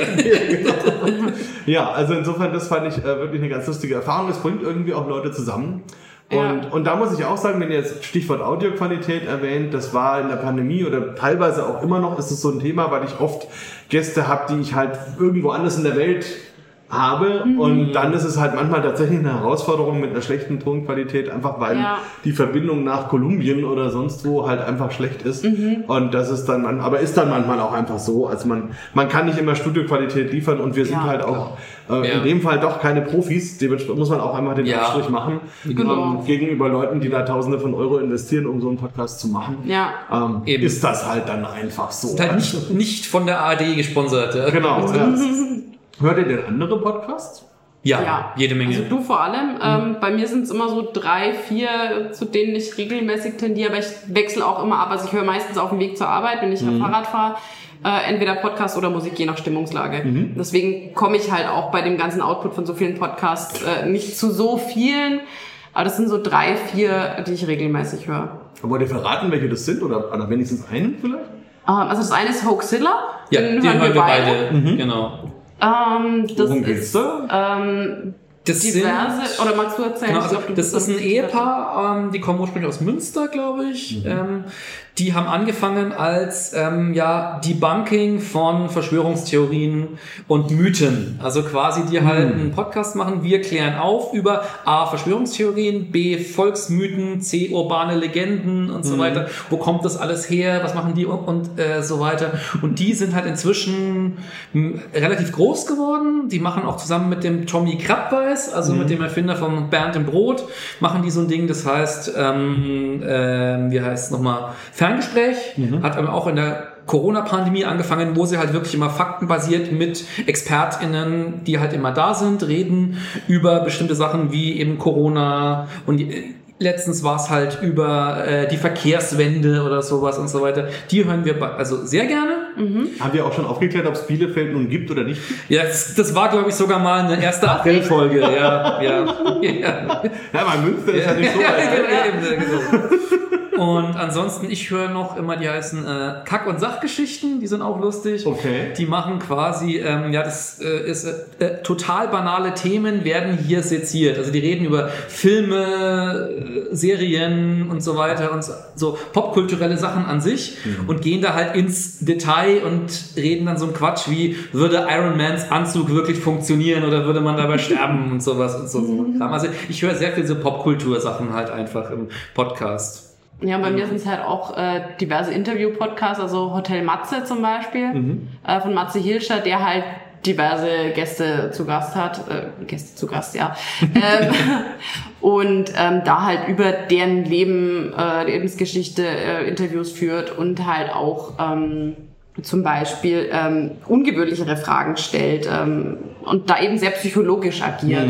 Ja, also insofern, das fand ich äh, wirklich eine ganz lustige Erfahrung. Es bringt irgendwie auch Leute zusammen. Und, Ja. und da muss ich auch sagen, wenn ihr jetzt Stichwort Audioqualität erwähnt, das war in der Pandemie oder teilweise auch immer noch, ist es so ein Thema, weil ich oft Gäste habe, die ich halt irgendwo anders in der Welt habe und dann ist es halt manchmal tatsächlich eine Herausforderung mit einer schlechten Tonqualität, einfach weil Ja. die Verbindung nach Kolumbien oder sonst wo halt einfach schlecht ist und das ist dann, man, aber ist dann manchmal auch einfach so, also man, man kann nicht immer Studioqualität liefern und wir sind Ja, halt auch äh, Ja. in dem Fall doch keine Profis, dementsprechend muss man auch einmal den Ja. Abstrich machen Genau. ähm, gegenüber Leuten, die da Tausende von Euro investieren, um so einen Podcast zu machen. ja. Ähm, Eben. ist das halt dann einfach so. Ist halt nicht, nicht von der ARD gesponsert. Ja. Genau. Hört ihr denn andere Podcasts? Ja, Ja. jede Menge. Also du vor allem. Ähm, bei mir sind es immer so drei, vier, zu denen ich regelmäßig tendiere, aber ich wechsle auch immer ab. Also ich höre meistens auf dem Weg zur Arbeit, wenn ich Fahrrad fahre. äh, entweder Podcast oder Musik, je nach Stimmungslage. Deswegen komme ich halt auch bei dem ganzen Output von so vielen Podcasts äh, nicht zu so vielen. Aber das sind so drei, vier, die ich regelmäßig höre. Wollt ihr verraten, welche das sind oder, oder wenigstens einen vielleicht? Ähm, also das eine ist Hoaxilla. Ja, den, hören wir beide. Genau. Ähm, das Worum ist ähm, Das diverse, sind, oder magst du erzählen? Genau, also glaub, du das ist ein Ehepaar, ähm, die kommen ursprünglich aus Münster, glaube ich. Ähm, die haben angefangen als ähm, ja Debunking von Verschwörungstheorien und Mythen. Also quasi die halt einen Podcast machen. Wir klären auf über A Verschwörungstheorien, B Volksmythen, C urbane Legenden und so weiter. Wo kommt das alles her? Was machen die und, und äh, so weiter? Und die sind halt inzwischen relativ groß geworden. Die machen auch zusammen mit dem Tommy Krabbeis, also mit dem Erfinder von Bernd im Brot, machen die so ein Ding, das heißt, ähm, ähm, wie heißt es nochmal, Ferngespräch, hat aber auch in der Corona-Pandemie angefangen, wo sie halt wirklich immer faktenbasiert mit ExpertInnen, die halt immer da sind, reden über bestimmte Sachen wie eben Corona und äh, letztens war es halt über äh, die Verkehrswende oder sowas und so weiter. Die hören wir also sehr gerne. Haben wir auch schon aufgeklärt, ob es Bielefeld nun gibt oder nicht? Ja, das, das war, glaube ich, sogar mal eine erste April-Folge. Ja, ja. ja. Ja, weil Münster ist ja nicht so Ja, weit. genau, eben, genau. Und ansonsten, ich höre noch immer, die heißen äh, Kack- und Sachgeschichten, die sind auch lustig. Okay. Die machen quasi, ähm, ja, das äh, ist äh, äh, total banale Themen werden hier seziert. Also die reden über Filme, äh, Serien und so weiter und so, so popkulturelle Sachen an sich und gehen da halt ins Detail und reden dann so ein Quatsch wie, würde Iron Mans Anzug wirklich funktionieren oder würde man dabei sterben und sowas und so. so. Kram. Also ich höre sehr viel so Popkultur-Sachen halt einfach im Podcast. Ja, bei mir sind es halt auch äh, diverse Interview-Podcasts, also Hotel Matze zum Beispiel, äh, von Matze Hilscher, der halt diverse Gäste zu Gast hat, äh, Gäste zu Gast, ja. ähm, und ähm, da halt über deren Leben, äh, Lebensgeschichte äh, Interviews führt und halt auch ähm, zum Beispiel ähm, ungewöhnlichere Fragen stellt ähm, und da eben sehr psychologisch agiert.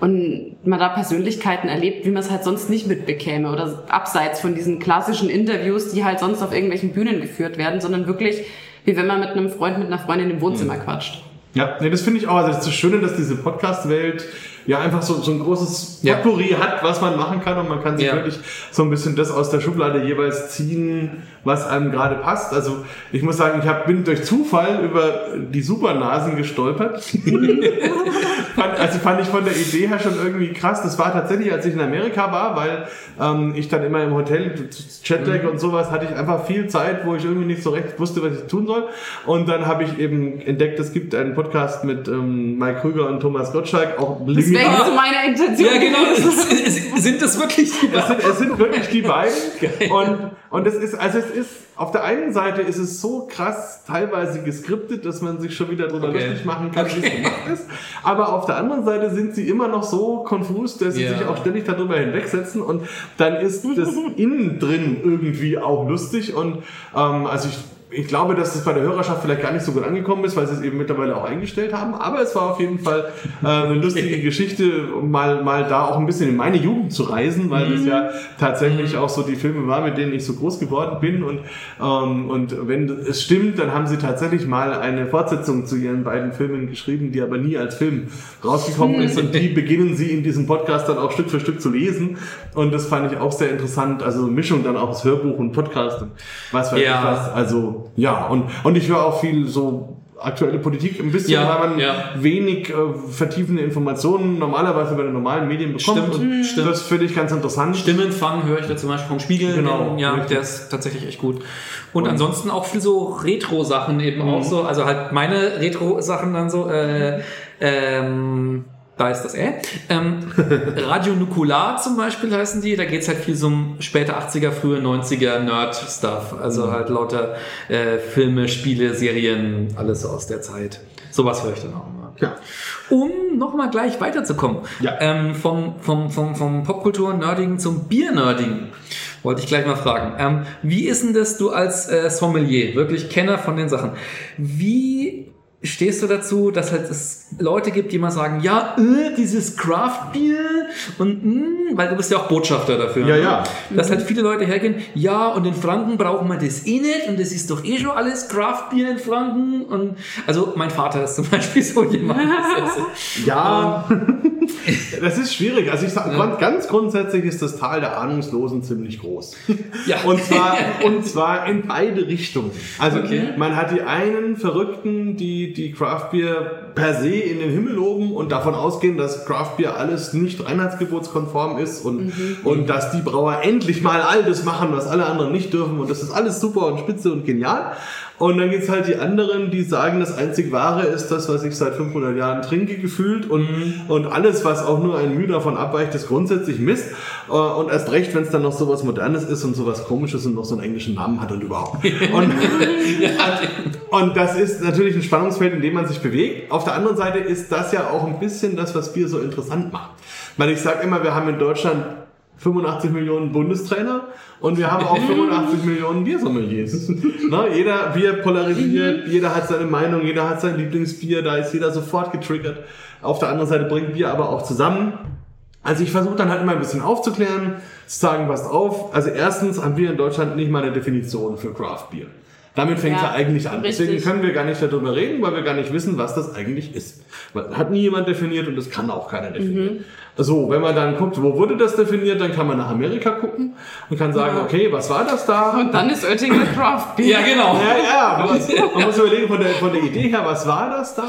Und man da Persönlichkeiten erlebt, wie man es halt sonst nicht mitbekäme oder abseits von diesen klassischen Interviews, die halt sonst auf irgendwelchen Bühnen geführt werden, sondern wirklich wie wenn man mit einem Freund, mit einer Freundin im Wohnzimmer quatscht. Ja, nee, das finde ich auch. Also das ist das Schöne, dass diese Podcast-Welt ja einfach so, so ein großes Ja. Potpourri hat, was man machen kann und man kann sich Ja. wirklich so ein bisschen das aus der Schublade jeweils ziehen, was einem gerade passt. Also ich muss sagen, ich hab, bin durch Zufall über die Supernasen gestolpert. also fand ich von der Idee her schon irgendwie krass. Das war tatsächlich, als ich in Amerika war, weil ähm, ich dann immer im Hotel, Chatlag und sowas, hatte ich einfach viel Zeit, wo ich irgendwie nicht so recht wusste, was ich tun soll. Und dann habe ich eben entdeckt, es gibt einen Podcast mit ähm, Mike Krüger und Thomas Gottschalk, auch Das wäre jetzt meine Intention. Ja, genau. Sind das wirklich die es sind, es sind wirklich die beiden. Und, und es ist, also es ist, auf der einen Seite ist es so krass teilweise geskriptet, dass man sich schon wieder drüber Okay. lustig machen kann, wie es gemacht ist. Aber auf der anderen Seite sind sie immer noch so konfus, dass sie Ja. sich auch ständig darüber hinwegsetzen und dann ist das innen drin irgendwie auch lustig und ähm, also ich ich glaube, dass das bei der Hörerschaft vielleicht gar nicht so gut angekommen ist, weil sie es eben mittlerweile auch eingestellt haben. Aber es war auf jeden Fall äh, eine lustige Geschichte, um mal, mal da auch ein bisschen in meine Jugend zu reisen, weil das ja tatsächlich auch so die Filme waren, mit denen ich so groß geworden bin. Und, ähm, und wenn es stimmt, dann haben sie tatsächlich mal eine Fortsetzung zu ihren beiden Filmen geschrieben, die aber nie als Film rausgekommen ist. Und die beginnen sie in diesem Podcast dann auch Stück für Stück zu lesen. Und das fand ich auch sehr interessant. Also Mischung dann auch aus Hörbuch und Podcast und was weiß Ja. ich was. Also ja, und, und ich höre auch viel so aktuelle Politik ein bisschen, Ja, weil man ja. wenig äh, vertiefende Informationen normalerweise bei den normalen Medien bekommt. Stimmt, und stimmt. Das finde ich ganz interessant. Stimmenfang höre ich da zum Beispiel vom Spiegel. Genau, ja, richtig. der ist tatsächlich echt gut. Und, ansonsten auch viel so Retro-Sachen eben auch so. Also halt meine Retro-Sachen dann so. Äh, ähm, da ist das äh. Ähm, Radio Nukular zum Beispiel heißen die. Da geht's halt viel so um späte 80er, frühe 90er Nerd-Stuff. Also halt lauter äh, Filme, Spiele, Serien, alles aus der Zeit. Sowas höre ich dann auch immer. Ja. Um nochmal gleich weiterzukommen. Ja. Ähm, vom, vom, vom, vom Popkultur-Nerdigen zum Bier-Nerdigen. Wollte ich gleich mal fragen. Ähm, wie ist denn das du als äh, Sommelier, wirklich Kenner von den Sachen? Wie stehst du dazu, dass halt es Leute gibt, die mal sagen, ja, äh, dieses Craft Beer und mh, weil du bist ja auch Botschafter dafür. Ja, ne? ja. Dass halt viele Leute hergehen, ja, und in Franken brauchen wir das eh nicht und das ist doch eh schon alles Craft Beer in Franken und also mein Vater ist zum Beispiel so jemand. Ja, das ist schwierig. Also ich sag, ganz grundsätzlich ist das Tal der Ahnungslosen ziemlich groß. Ja. Und zwar, und zwar in beide Richtungen. Also Okay. man hat die einen Verrückten, die die Craft Beer per se in den Himmel loben und davon ausgehen, dass Craft Beer alles nicht reinheitsgebotskonform ist und, und dass die Brauer endlich mal all das machen, was alle anderen nicht dürfen und das ist alles super und spitze und genial. Und dann gibt's halt die anderen, die sagen, das einzig Wahre ist das, was ich seit 500 Jahren trinke, gefühlt. Und, und alles, was auch nur ein Mühe davon abweicht, ist grundsätzlich Mist. Äh, Und erst recht, wenn es dann noch sowas Modernes ist und sowas Komisches und noch so einen englischen Namen hat und überhaupt. Und, und das ist natürlich ein Spannungsfeld, in dem man sich bewegt. Auf der anderen Seite ist das ja auch ein bisschen das, was Bier so interessant macht. Weil ich sage immer, wir haben in Deutschland 85 Millionen Bundestrainer und wir haben auch 85 Millionen Biersommeliers. ne, jeder Bier polarisiert, jeder hat seine Meinung, jeder hat sein Lieblingsbier, da ist jeder sofort getriggert. Auf der anderen Seite bringt Bier aber auch zusammen. Also ich versuche dann halt immer ein bisschen aufzuklären, zu sagen, passt auf. Also erstens haben wir in Deutschland nicht mal eine Definition für Craft Beer. Damit fängt Ja, ja eigentlich an. richtig. Deswegen können wir gar nicht darüber reden, weil wir gar nicht wissen, was das eigentlich ist. Weil Hat nie jemand definiert und das kann auch keiner definieren. Mhm. So, wenn man dann guckt, wo wurde das definiert, dann kann man nach Amerika gucken und kann sagen, okay, was war das da? Und dann ist Oettinger Craft Beer. ja, genau. Ja, ja, man muss, man muss überlegen, von der, von der Idee her, was war das da?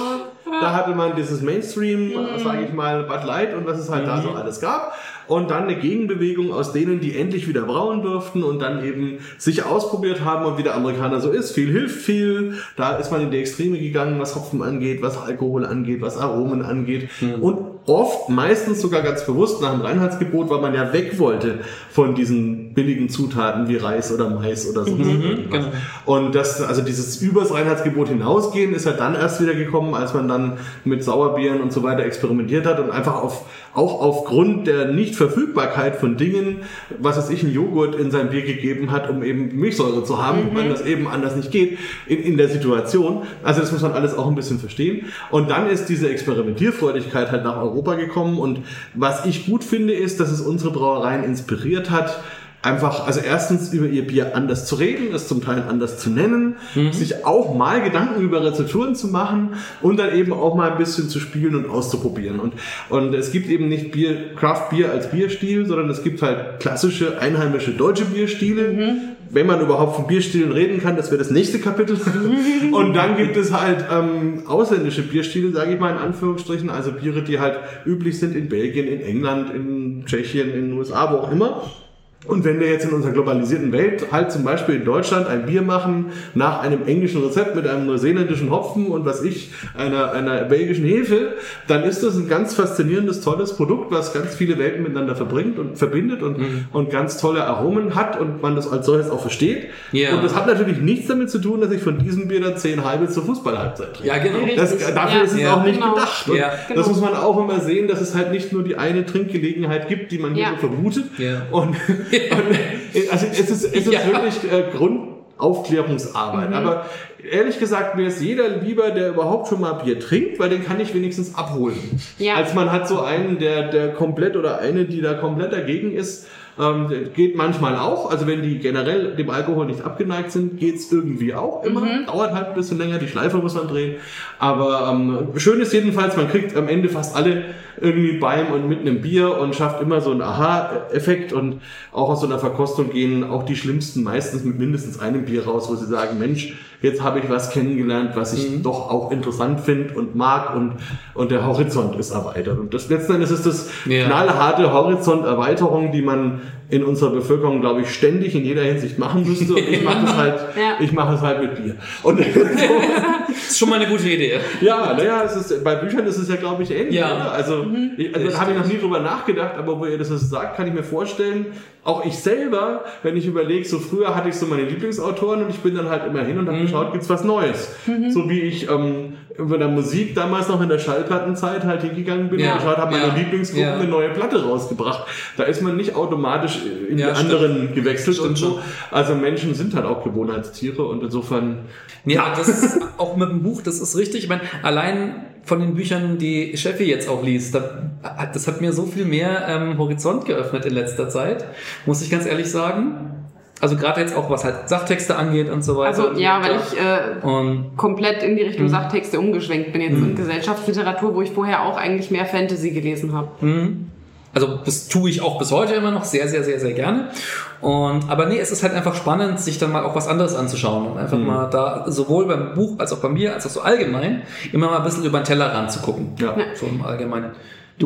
Da hatte man dieses Mainstream, sage ich mal, Bud Light und was es halt da so alles gab. Und dann eine Gegenbewegung aus denen, die endlich wieder brauen durften und dann eben sich ausprobiert haben und wie der Amerikaner so ist. Viel hilft viel. Da ist man in die Extreme gegangen, was Hopfen angeht, was Alkohol angeht, was Aromen angeht. Und oft, meistens sogar ganz bewusst nach dem Reinheitsgebot, weil man ja weg wollte von diesen billigen Zutaten wie Reis oder Mais oder sonst irgendwas. Und das, also dieses übers Reinheitsgebot hinausgehen, ist ja dann erst wieder gekommen, als man dann mit Sauerbieren und so weiter experimentiert hat und einfach auf, auch aufgrund der Nichtverfügbarkeit von Dingen, was weiß ich, ein Joghurt in sein Bier gegeben hat, um eben Milchsäure zu haben, wenn das eben anders nicht geht, in, in der Situation. Also das muss man alles auch ein bisschen verstehen. Und dann ist diese Experimentierfreudigkeit halt nach Europa gekommen und was ich gut finde, ist, dass es unsere Brauereien inspiriert hat, einfach, also erstens über ihr Bier anders zu reden, es zum Teil anders zu nennen, sich auch mal Gedanken über Rezepturen zu machen und dann eben auch mal ein bisschen zu spielen und auszuprobieren. Und, und es gibt eben nicht Bier, Craft Bier als Bierstil, sondern es gibt halt klassische einheimische deutsche Bierstile. Wenn man überhaupt von Bierstilen reden kann, das wäre das nächste Kapitel. und dann gibt es halt ähm, ausländische Bierstile, sage ich mal in Anführungsstrichen, also Biere, die halt üblich sind in Belgien, in England, in Tschechien, in den USA, wo auch immer. Und wenn wir jetzt in unserer globalisierten Welt halt zum Beispiel in Deutschland ein Bier machen nach einem englischen Rezept mit einem neuseeländischen Hopfen und was ich, einer, einer belgischen Hefe, dann ist das ein ganz faszinierendes, tolles Produkt, was ganz viele Welten miteinander verbringt und verbindet und, und ganz tolle Aromen hat und man das als solches auch versteht. Ja. Und das hat natürlich nichts damit zu tun, dass ich von diesem Bier dann zehn halbe zur Fußballhalbzeit trinke. Ja, genau. Das, dafür Ja. ist es Ja. auch nicht Genau. gedacht. Und Ja. Das Genau. muss man auch immer sehen, dass es halt nicht nur die eine Trinkgelegenheit gibt, die man hier Ja. so vermutet. Ja. Und, und also es ist, es ist Ja. wirklich äh, Grundaufklärungsarbeit. Mhm. Aber ehrlich gesagt, mir ist jeder lieber, der überhaupt schon mal Bier trinkt, weil den kann ich wenigstens abholen. Ja. Als man hat so einen, der, der komplett oder eine, die da komplett dagegen ist. Ähm, geht manchmal auch, also wenn die generell dem Alkohol nicht abgeneigt sind, geht's irgendwie auch immer. Mhm. Dauert halt ein bisschen länger, die Schleife muss man drehen. Aber ähm, schön ist jedenfalls, man kriegt am Ende fast alle irgendwie beim und mit einem Bier und schafft immer so einen Aha-Effekt und auch aus so einer Verkostung gehen auch die Schlimmsten meistens mit mindestens einem Bier raus, wo sie sagen, Mensch, jetzt habe ich was kennengelernt, was ich Mhm. doch auch interessant finde und mag und, und der Horizont ist erweitert. Und das letzten Endes ist das Ja. knallharte Horizonterweiterung, die man in unserer Bevölkerung, glaube ich, ständig in jeder Hinsicht machen müsste. Und ich mache es halt, Ja. ich mache es halt mit Bier. Und Das ist schon mal eine gute Idee. ja, naja, es ist, bei Büchern ist es ja, glaube ich, ähnlich. Ja. Oder? Also, ich, also da habe ich noch nie drüber nachgedacht, aber wo ihr das jetzt sagt, kann ich mir vorstellen, auch ich selber, wenn ich überlege, so früher hatte ich so meine Lieblingsautoren und ich bin dann halt immer hin und habe Mhm. geschaut, gibt's was Neues. So wie ich ähm, über der Musik damals noch in der Schallplattenzeit halt hingegangen bin Ja, und geschaut habe, meine ja, Lieblingsgruppe ja. eine neue Platte rausgebracht. Da ist man nicht automatisch in die stimmt. anderen gewechselt Stimmt und so. Also Menschen sind halt auch Gewohnheitstiere und insofern Ja, das ist auch mit dem Buch, das ist richtig. Ich meine, allein von den Büchern, die Steffi jetzt auch liest, da, das hat mir so viel mehr ähm, Horizont geöffnet in letzter Zeit, muss ich ganz ehrlich sagen. Also gerade jetzt auch, was halt Sachtexte angeht und so weiter. Also ja, weil ich äh, Und komplett in die Mhm. Richtung Sachtexte umgeschwenkt bin jetzt in Gesellschaftsliteratur, wo ich vorher auch eigentlich mehr Fantasy gelesen habe. Also das tue ich auch bis heute immer noch sehr, sehr, sehr, sehr gerne. Und aber nee, es ist halt einfach spannend, sich dann mal auch was anderes anzuschauen und einfach mal da sowohl beim Buch als auch bei mir als auch so allgemein immer mal ein bisschen über den Tellerrand zu gucken. Ja. So im Allgemeinen.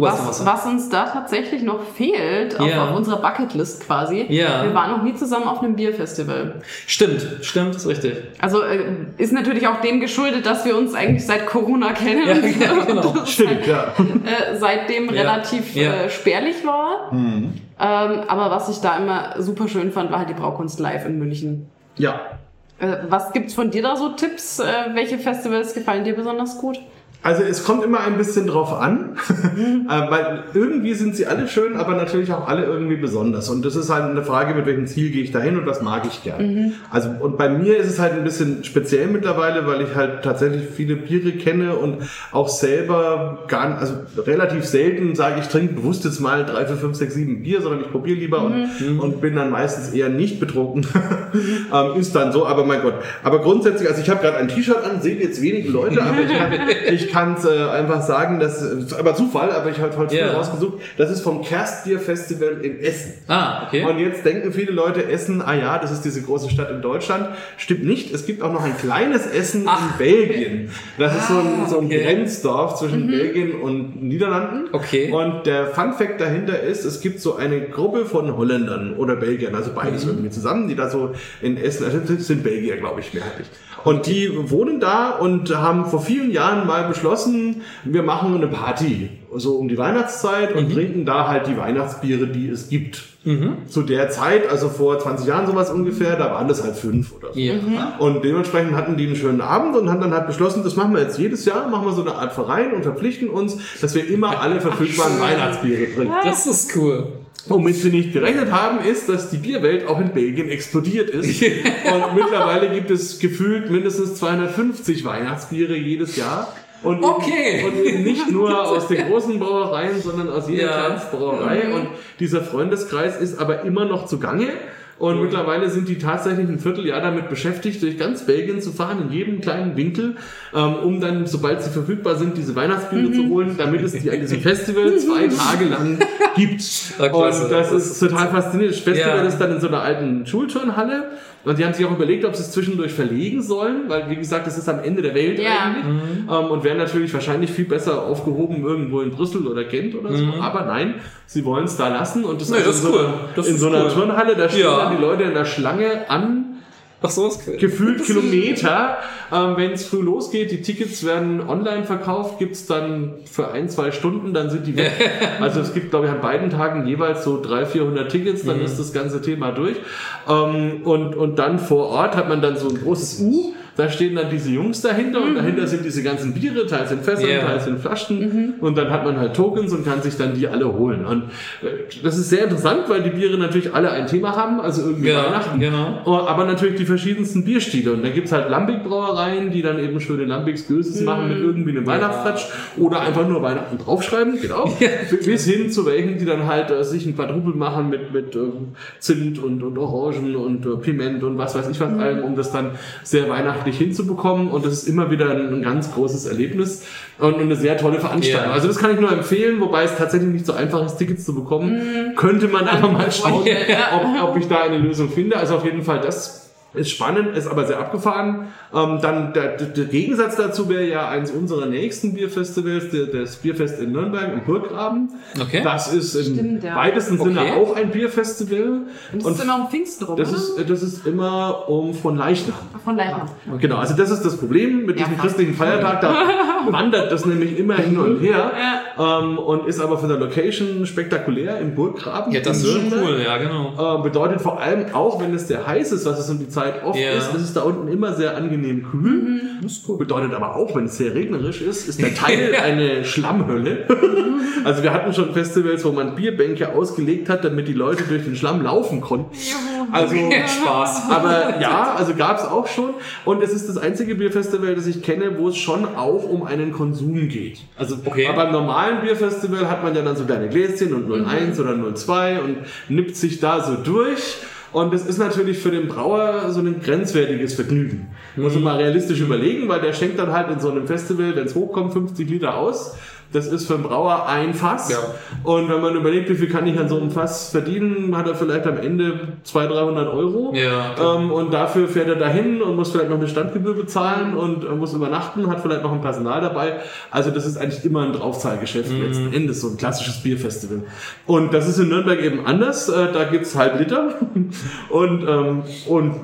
Was, was. was uns da tatsächlich noch fehlt, auf, Ja. auf unserer Bucketlist quasi, Ja. wir waren noch nie zusammen auf einem Bierfestival. Stimmt, stimmt, ist richtig. Also äh, ist natürlich auch dem geschuldet, dass wir uns eigentlich seit Corona kennen. Ja, und, ja, genau. stimmt, ja. äh, seitdem Ja. relativ Ja. Äh, spärlich war. Ähm, aber was ich da immer super schön fand, war halt die Braukunst live in München. Ja. Äh, was gibt's von dir da so Tipps? Äh, welche Festivals gefallen dir besonders gut? Also es kommt immer ein bisschen drauf an, äh, weil irgendwie sind sie alle schön, aber natürlich auch alle irgendwie besonders. Und das ist halt eine Frage, mit welchem Ziel gehe ich dahin und was mag ich gern. Also und bei mir ist es halt ein bisschen speziell mittlerweile, weil ich halt tatsächlich viele Biere kenne und auch selber gar, nicht- also relativ selten sage ich trinke bewusst jetzt mal drei, vier, fünf, sechs, sieben Bier, sondern ich probiere lieber und, und bin dann meistens eher nicht betrunken. ähm, ist dann so, aber mein Gott. Aber grundsätzlich, also ich habe gerade ein T-Shirt an, sehen jetzt wenige Leute, aber ich kann, ich kann es äh, einfach sagen, dass, das ist aber Zufall, aber ich habe heute Ja. früh rausgesucht, das ist vom Kerstbier Festival in Essen. Ah, okay. Und jetzt denken viele Leute, Essen, ah ja, das ist diese große Stadt in Deutschland. Stimmt nicht. Es gibt auch noch ein kleines Essen Ach. in Belgien. Das ist so ein, so ein okay. Grenzdorf zwischen Belgien und Niederlanden. Okay. Und der Fun Fact dahinter ist, es gibt so eine Gruppe von Holländern oder Belgiern, also beides irgendwie zusammen, die da so in Essen, also das sind Belgier, glaube ich, mehrheitlich. Und die wohnen da und haben vor vielen Jahren mal beschlossen, wir machen eine Party, so um die Weihnachtszeit und trinken da halt die Weihnachtsbiere, die es gibt. Zu der Zeit, also vor 20 Jahren sowas ungefähr, da waren das halt fünf oder so. Ja. Und dementsprechend hatten die einen schönen Abend und haben dann halt beschlossen, das machen wir jetzt jedes Jahr, machen wir so eine Art Verein und verpflichten uns, dass wir immer alle verfügbaren Weihnachtsbiere trinken. Das ist cool. Womit sie nicht gerechnet haben, ist, dass die Bierwelt auch in Belgien explodiert ist. und mittlerweile gibt es gefühlt mindestens 250 Weihnachtsbiere jedes Jahr. Und Okay. Und nicht nur aus den großen Brauereien, sondern aus jeder Ja. Kleinstbrauerei. Und dieser Freundeskreis ist aber immer noch zugange. Und mittlerweile sind die tatsächlich ein Vierteljahr damit beschäftigt, durch ganz Belgien zu fahren, in jedem kleinen Winkel, ähm, um dann, sobald sie verfügbar sind, diese Weihnachtsbiere zu holen, damit es die an diesem Festival zwei Tage lang gibt. Ja. Und das ist total faszinierend. Das Festival Ja. ist dann in so einer alten Schulturnhalle. Und die haben sich auch überlegt, ob sie es zwischendurch verlegen sollen, weil, wie gesagt, das ist am Ende der Welt Ja. eigentlich. Ähm, und wären natürlich wahrscheinlich viel besser aufgehoben irgendwo in Brüssel oder Gent oder so. Aber nein, sie wollen es da lassen. Und das, Nee, also das ist in so, cool. Das in ist so einer cool. Turnhalle, da stehen Ja. dann die Leute in der Schlange an Ach so ist cool. gefühlt Kilometer. Ähm, Wenn es früh losgeht, die Tickets werden online verkauft, gibt's dann für ein, zwei Stunden, dann sind die weg. also es gibt, glaube ich, an beiden Tagen jeweils so 300, 400 Tickets, dann ist das ganze Thema durch. Ähm, und, und dann vor Ort hat man dann so ein großes U. Da stehen dann diese Jungs dahinter und dahinter sind diese ganzen Biere, teils in Fässern, Ja. teils in Flaschen. Und dann hat man halt Tokens und kann sich dann die alle holen. Und äh, das ist sehr interessant, weil die Biere natürlich alle ein Thema haben, also irgendwie Ja, Weihnachten. genau. Oh, aber natürlich die verschiedensten Bierstile. Und da gibt's halt Lambic-Brauereien, die dann eben schöne Lambics-Göses machen mit irgendwie einem Weihnachtstouch oder einfach nur Weihnachten draufschreiben, geht auch. Bis hin zu welchen, die dann halt äh, sich ein Quadrupel machen mit, mit ähm, Zimt und, und Orangen und äh, Piment und was weiß ich was allem, um das dann sehr weihnachtlich hinzubekommen. Und das ist immer wieder ein, ganz großes Erlebnis und, eine sehr tolle Veranstaltung. Ja. Also das kann ich nur empfehlen, wobei es tatsächlich nicht so einfach ist, Tickets zu bekommen. Könnte man einfach mal schauen, ob, ob ich da eine Lösung finde. Also auf jeden Fall das ist spannend, ist aber sehr abgefahren. Ähm, dann der, der, Gegensatz dazu wäre ja eins unserer nächsten Bierfestivals, der, das Bierfest in Nürnberg im Burggraben. Okay. Das ist im Stimmt, ja. weitesten Sinne Okay. auch ein Bierfestival. Und das ist immer um Pfingsten rum, das oder? ist, das ist immer um von Leichnam. Von Leichnam. Genau, also das ist das Problem mit Ja, diesem christlichen Feiertag. Da wandert das nämlich immer hin und her ähm, und ist aber von der Location spektakulär im Burggraben. Ja, das ist schon cool, ja, genau. Äh, bedeutet vor allem auch, wenn es sehr heiß ist, was es um die Zeit oft Ja. ist, ist es da unten immer sehr angenehm kühl. Bedeutet aber auch, wenn es sehr regnerisch ist, ist der Teil eine Schlammhölle. also wir hatten schon Festivals, wo man Bierbänke ausgelegt hat, damit die Leute durch den Schlamm laufen konnten. Also Spaß. aber ja, also gab es auch schon. Und es ist das einzige Bierfestival, das ich kenne, wo es schon auch um einen Konsum geht. Also Okay. aber beim normalen Bierfestival hat man ja dann so kleine Gläschen und 01 oder 02 und nippt sich da so durch. Und das ist natürlich für den Brauer so ein grenzwertiges Vergnügen. Muss man mal realistisch überlegen, weil der schenkt dann halt in so einem Festival, wenn es hochkommt, 50 Liter aus. Das ist für einen Brauer ein Fass. Ja. Und wenn man überlegt, wie viel kann ich an so einem Fass verdienen, hat er vielleicht am Ende 200, 300 Euro. Ja. Ähm, und dafür fährt er dahin und muss vielleicht noch eine Standgebühr bezahlen und muss übernachten, hat vielleicht noch ein Personal dabei. Also das ist eigentlich immer ein Draufzahlgeschäft Mhm. letzten Endes, so ein klassisches Bierfestival. Und das ist in Nürnberg eben anders. Äh, da gibt's halb Liter und, ähm, und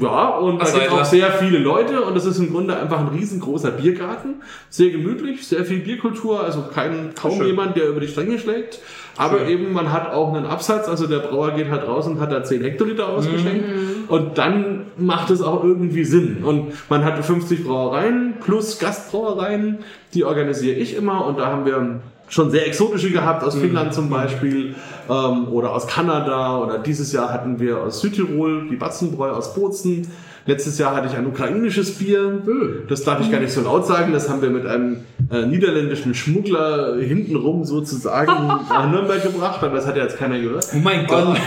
ja, und da Ach, gibt auch Seidler. sehr viele Leute und das ist im Grunde einfach ein riesengroßer Biergarten. Sehr gemütlich, sehr viel Bierkultur, also kein, kaum jemand, der über die Stränge schlägt. Aber Schön. eben, man hat auch einen Absatz, also der Brauer geht halt raus und hat da 10 Hektoliter ausgeschenkt. Und dann macht es auch irgendwie Sinn. Und man hatte 50 Brauereien plus Gastbrauereien, die organisiere ich immer. Und da haben wir schon sehr exotische gehabt, aus Finnland zum Beispiel, ähm, oder aus Kanada. Oder dieses Jahr hatten wir aus Südtirol die Batzenbräu aus Bozen. Letztes Jahr hatte ich ein ukrainisches Bier. Das darf ich gar nicht so laut sagen. Das haben wir mit einem äh, niederländischen Schmuggler hintenrum sozusagen nach Nürnberg gebracht, aber das hat ja jetzt keiner gehört. Oh mein Gott.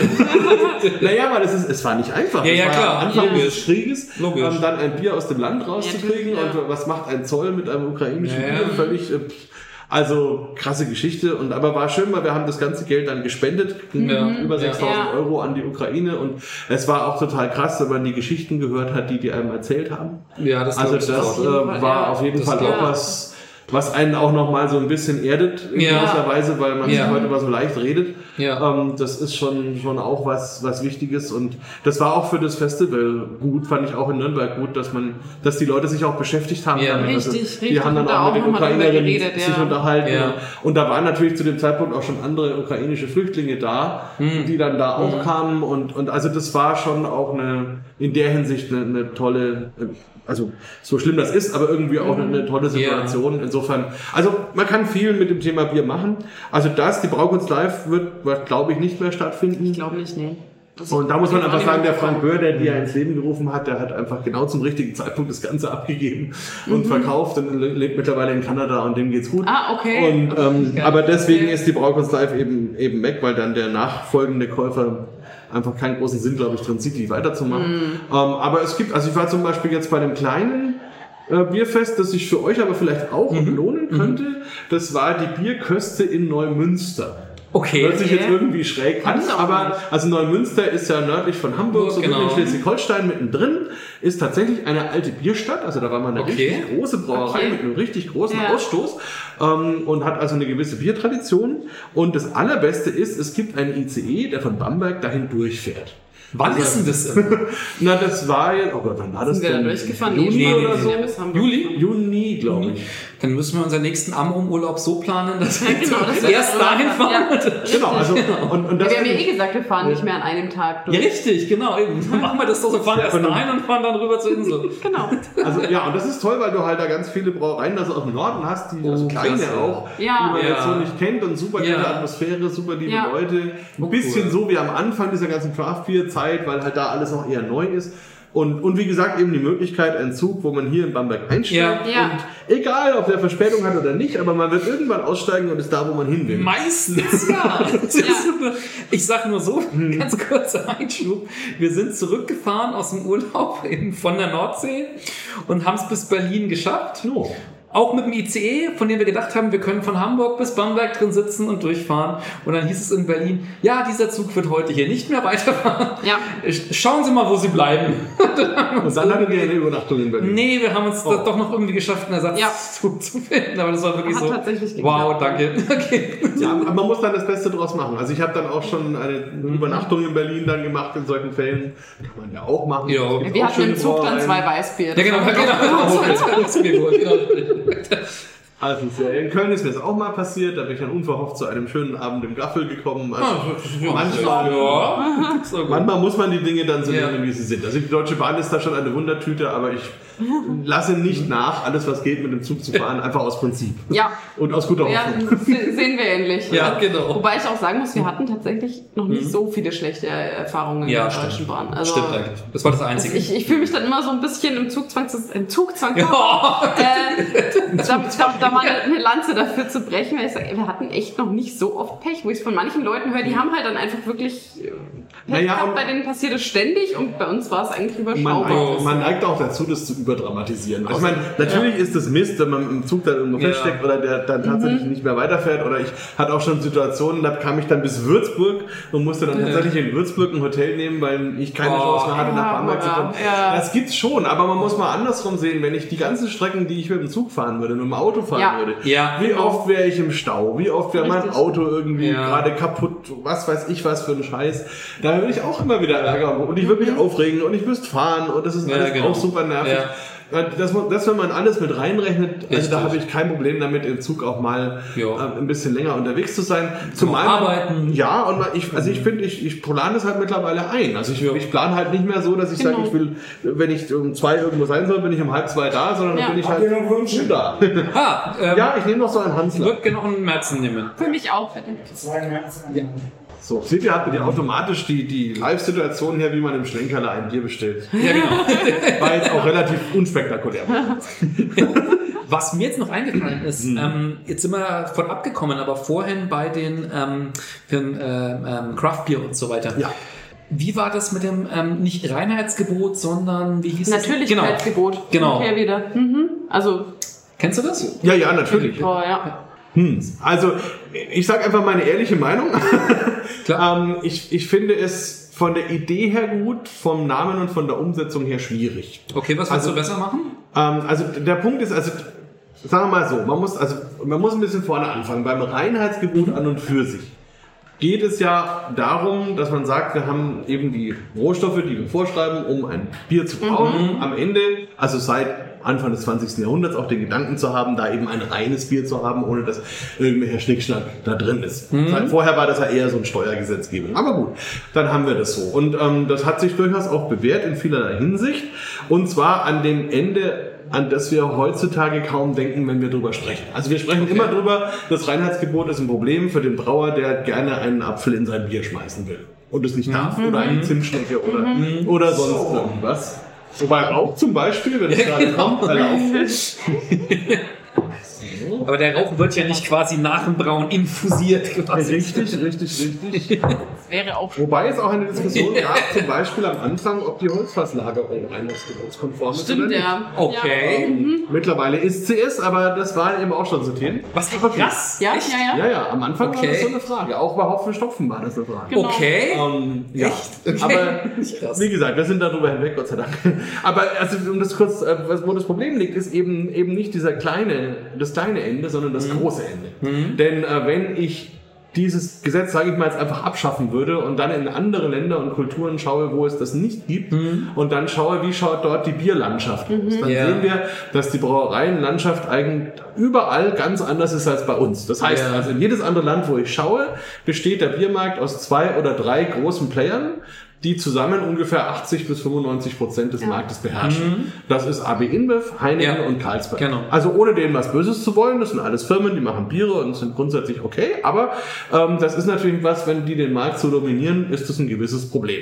Naja, weil es, ist, es war nicht einfach. Ja, ja, klar. am Anfang Logisch. des Krieges, Logisch. ähm, dann ein Bier aus dem Land rauszukriegen. Ja, und was macht ein Zoll mit einem ukrainischen Ja, ja. Bier? Völlig. Äh, pff. Also krasse Geschichte und aber war schön, weil wir haben das ganze Geld dann gespendet, Ja. über Ja. 6000 Ja. Euro an die Ukraine und es war auch total krass, wenn man die Geschichten gehört hat, die die einem erzählt haben. Ja, das Also das äh, Fall, war ja. auf jeden Das Fall auch was, was einen auch nochmal so ein bisschen erdet in Ja. gewisser Weise, weil man Ja. sich heute immer so leicht redet. Ja. Ähm, das ist schon, schon auch was, was Wichtiges und das war auch für das Festival gut, fand ich auch in Nürnberg gut, dass man, dass die Leute sich auch beschäftigt haben. Ja. damit. Richtig, Die richtig. haben dann auch auch mit den noch mal Ukrainerinnen geredet, sich ja. unterhalten. Ja. Und da waren natürlich zu dem Zeitpunkt auch schon andere ukrainische Flüchtlinge da, Hm. die dann da auch kamen und, und also das war schon auch eine, in der Hinsicht eine, eine tolle, also so schlimm das ist, aber irgendwie auch eine, eine tolle Situation. Insofern, also man kann viel mit dem Thema Bier machen. Also das, die Braukunst Live wird, glaube ich, nicht mehr stattfinden. Ich glaube nicht, nee. Das Und da muss man einfach sagen, der Frank Böhr, der die ja ins Leben gerufen hat, der hat einfach genau zum richtigen Zeitpunkt das Ganze abgegeben und verkauft und lebt mittlerweile in Kanada und dem geht's gut. Ah, okay. Und, ähm, aber deswegen Okay. ist die Braukunst Live eben, eben weg, weil dann der nachfolgende Käufer einfach keinen großen Sinn, glaube ich, drin sieht, die weiterzumachen. Mhm. Ähm, aber es gibt, also ich war zum Beispiel jetzt bei dem kleinen äh, Bierfest, das sich für euch aber vielleicht auch Mhm. lohnen könnte. Das war die Bierköste in Neumünster. Okay. Hört sich jetzt irgendwie schräg an, aber also Neumünster ist ja nördlich von Hamburg, so Genau. genau. in Schleswig-Holstein mittendrin, ist tatsächlich eine alte Bierstadt, also da war mal eine Okay. richtig große Brauerei Okay. mit einem richtig großen Ja. Ausstoß ähm, und hat also eine gewisse Biertradition. Und das Allerbeste ist, es gibt einen ICE, der von Bamberg dahin durchfährt. Wann ist denn das? immer? Na, das war jetzt, oh Gott, wann war das Sind wir da denn? durchgefahren? Juni Nee, oder nee, so? nee, bis Hamburg. Juli? Juni, glaube ich. Dann müssen wir unseren nächsten Amrum-Urlaub so planen, dass wir genau, das erst dahin fahren. Genau, also, und, und Ja, das wir haben ja eh gesagt, wir fahren nicht mehr an einem Tag durch. Ja, richtig, genau. Eben. Dann machen wir das doch so, fahren erst dahin und fahren dann rüber zur Insel. Genau. Also ja, und das ist toll, weil du halt da ganz viele Brauereien also aus dem Norden hast, die also Oh, kleine klasse. auch, Ja. die man Ja. jetzt so nicht kennt und super Ja. gute Atmosphäre, super liebe Ja. Leute. Ein Oh, bisschen cool. so wie am Anfang dieser ganzen Craft Beer Zeit, weil halt da alles noch eher neu ist. Und, und wie gesagt, eben die Möglichkeit, ein Zug, wo man hier in Bamberg einsteigt. Ja. Ja. Und egal, ob der Verspätung hat oder nicht, aber man wird irgendwann aussteigen und ist da, wo man hin will. Meistens, ja. Ja. Ich sag nur so, Hm. ganz kurzer Einschub. Wir sind zurückgefahren aus dem Urlaub eben von der Nordsee und haben es bis Berlin geschafft. No. Auch mit dem ICE, von dem wir gedacht haben, wir können von Hamburg bis Bamberg drin sitzen und durchfahren. Und dann hieß es in Berlin, ja, dieser Zug wird heute hier nicht mehr weiterfahren. Ja. Schauen Sie mal, wo Sie bleiben. Und dann hattet ihr eine Übernachtung in Berlin. Nee, wir haben uns Oh. doch noch irgendwie geschafft, einen Ersatzzug zu finden. Aber das war wirklich Hat so. tatsächlich Wow, geklappt. danke. Okay. Ja, aber man muss dann das Beste draus machen. Also ich habe dann auch schon eine Übernachtung in Berlin dann gemacht in solchen Fällen. Kann man ja auch machen. Ja. Wir auch hatten im Zug dann zwei Weißbier. Ja, genau, genau. Mir wohl, genau. Also in Köln ist mir das auch mal passiert, da bin ich dann unverhofft zu einem schönen Abend im Gaffel gekommen. Also manchmal, Ja, so gut. manchmal muss man die Dinge dann so Ja. nehmen, wie sie sind. Also die Deutsche Bahn ist da schon eine Wundertüte, aber ich lasse nicht nach, alles was geht mit dem Zug zu fahren, einfach aus Prinzip. Ja, Und aus guter ja Hoffnung. se- sehen wir ähnlich. Ja, genau. Wobei ich auch sagen muss, wir hatten tatsächlich noch nicht so viele schlechte Erfahrungen Ja, in der. Deutschen Bahn. Also, Stimmt eigentlich. Das war das Also Einzige. ich, ich fühle mich dann immer so ein bisschen im Zugzwang, zu, im Zugzwang Ja. äh, da, da, da mal eine, eine Lanze dafür zu brechen, weil ich sage, wir hatten echt noch nicht so oft Pech, wo ich es von manchen Leuten höre, die haben halt dann einfach wirklich äh, Pech Naja, gehabt, bei denen passiert es ständig und bei uns war es eigentlich Man überschaubar. neigt, man neigt auch dazu, das zu überdramatisieren. Also ich meine, natürlich ist es Mist, wenn man im Zug dann irgendwo Ja. feststeckt oder der dann tatsächlich nicht mehr weiterfährt. Oder ich hatte auch schon Situationen, da kam ich dann bis Würzburg und musste dann tatsächlich in Würzburg ein Hotel nehmen, weil ich keine Oh. Chance mehr hatte, nach Ja, Bamberg zu ja, kommen. ja. Das gibt's schon, aber man muss mal andersrum sehen, wenn ich die ganzen Strecken, die ich mit dem Zug fahren würde, mit dem Auto fahren Ja. würde, Ja. wie oft wäre ich im Stau, wie oft wäre mein. Auto irgendwie Ja. gerade kaputt, was weiß ich was für ein Scheiß. Da würde ich auch immer wieder Ärger und ich würde mich aufregen und ich müsste fahren und das ist Ja, alles genau. auch super nervig. Ja. Das, das, wenn man alles mit reinrechnet, also da habe ich kein Problem damit, im Zug auch mal Ja. äh, ein bisschen länger unterwegs zu sein. Zum Arbeiten. Ja, und man- ich, also ich finde, ich, ich plane das halt mittlerweile ein. Also ich, Ja. ich plane halt nicht mehr so, dass ich Genau. sage, ich will, wenn ich um zwei irgendwo sein soll, bin ich um halb zwei da, sondern Ja. dann bin ich halt noch Wünsche? da. Ah, ähm, ja, ich nehme noch so einen ich Hansler. würde gerne noch einen Merzen nehmen. Für mich auch, bitte. Zwei März. So, seht ihr, habt ihr automatisch die, die Live-Situation her, wie man im Schlenkerler ein Bier bestellt. Ja, genau. War jetzt auch relativ unspektakulär. Was mir jetzt noch eingefallen ist, Mhm. ähm, jetzt sind wir von abgekommen, aber vorhin bei den ähm, für, ähm, ähm, Craft Beer und so weiter. Ja. Wie war das mit dem ähm, nicht Reinheitsgebot, sondern wie hieß es? Natürlichkeitsgebot. Genau. Okay, wieder. Mhm. Also, Kennst du das? Ja, ja, natürlich. oh ja. Also, ich sage einfach meine ehrliche Meinung. Ähm, ich, ich finde es von der Idee her gut, vom Namen und von der Umsetzung her schwierig. Okay, was willst Also- du besser machen? Ähm, also der Punkt ist, also sagen wir mal so, man muss, also, man muss ein bisschen vorne anfangen. Beim Reinheitsgebot an und für sich geht es ja darum, dass man sagt, wir haben eben die Rohstoffe, die wir vorschreiben, um ein Bier zu brauen. Am Ende, also seit Anfang des 20. Jahrhunderts auch den Gedanken zu haben, da eben ein reines Bier zu haben, ohne dass irgendwelcher Schnickschnack da drin ist. Seit vorher war das ja eher so ein Steuergesetzgebung. Aber gut, dann haben wir das so. Und ähm, das hat sich durchaus auch bewährt in vielerlei Hinsicht. Und zwar an dem Ende an das wir heutzutage kaum denken, wenn wir drüber sprechen. Also wir sprechen immer drüber, das Reinheitsgebot ist ein Problem für den Brauer, der gerne einen Apfel in sein Bier schmeißen will und es nicht darf oder eine Zimtschnecke oder, oder sonst irgendwas. Wobei Rauch zum Beispiel, wenn es gerade kommt, erlaubt ist. Aber der Rauch wird ja nicht quasi nach dem Brauen infusiert quasi. Richtig, richtig, richtig. Wäre auch Wobei es auch eine Diskussion gab, zum Beispiel am Anfang, ob die Holzfasslagerung reinheitsgebotskonform ist oder Stimmt, nicht. ja. Okay. Ähm, Mittlerweile ist sie es, aber das waren eben auch schon so Themen. Was krass. Ja, ja, ja. ja. Ja, ja, am Anfang war Okay. das so eine Frage. Auch bei Hopfenstopfen war das eine Frage. Genau. Okay. Ähm, ja. Okay. Aber Krass. wie gesagt, wir sind darüber hinweg, Gott sei Dank. Aber also, um das kurz, äh, wo das Problem liegt, ist eben eben nicht dieser kleine, das kleine Ende, sondern das große Ende. Denn äh, wenn ich dieses Gesetz, sage ich mal, jetzt einfach abschaffen würde und dann in andere Länder und Kulturen schaue, wo es das nicht gibt und dann schaue, wie schaut dort die Bierlandschaft aus, dann Ja. sehen wir, dass die Brauereienlandschaft eigentlich überall ganz anders ist als bei uns. Das heißt, Ja. also in jedes andere Land, wo ich schaue, besteht der Biermarkt aus zwei oder drei großen Playern, die zusammen ungefähr 80 bis 95 Prozent des Marktes beherrschen. Das ist AB InBev, Heineken Ja. und Carlsberg. Genau. Also ohne denen was Böses zu wollen, das sind alles Firmen, die machen Biere und sind grundsätzlich okay, aber ähm, das ist natürlich was, wenn die den Markt so dominieren, ist das ein gewisses Problem.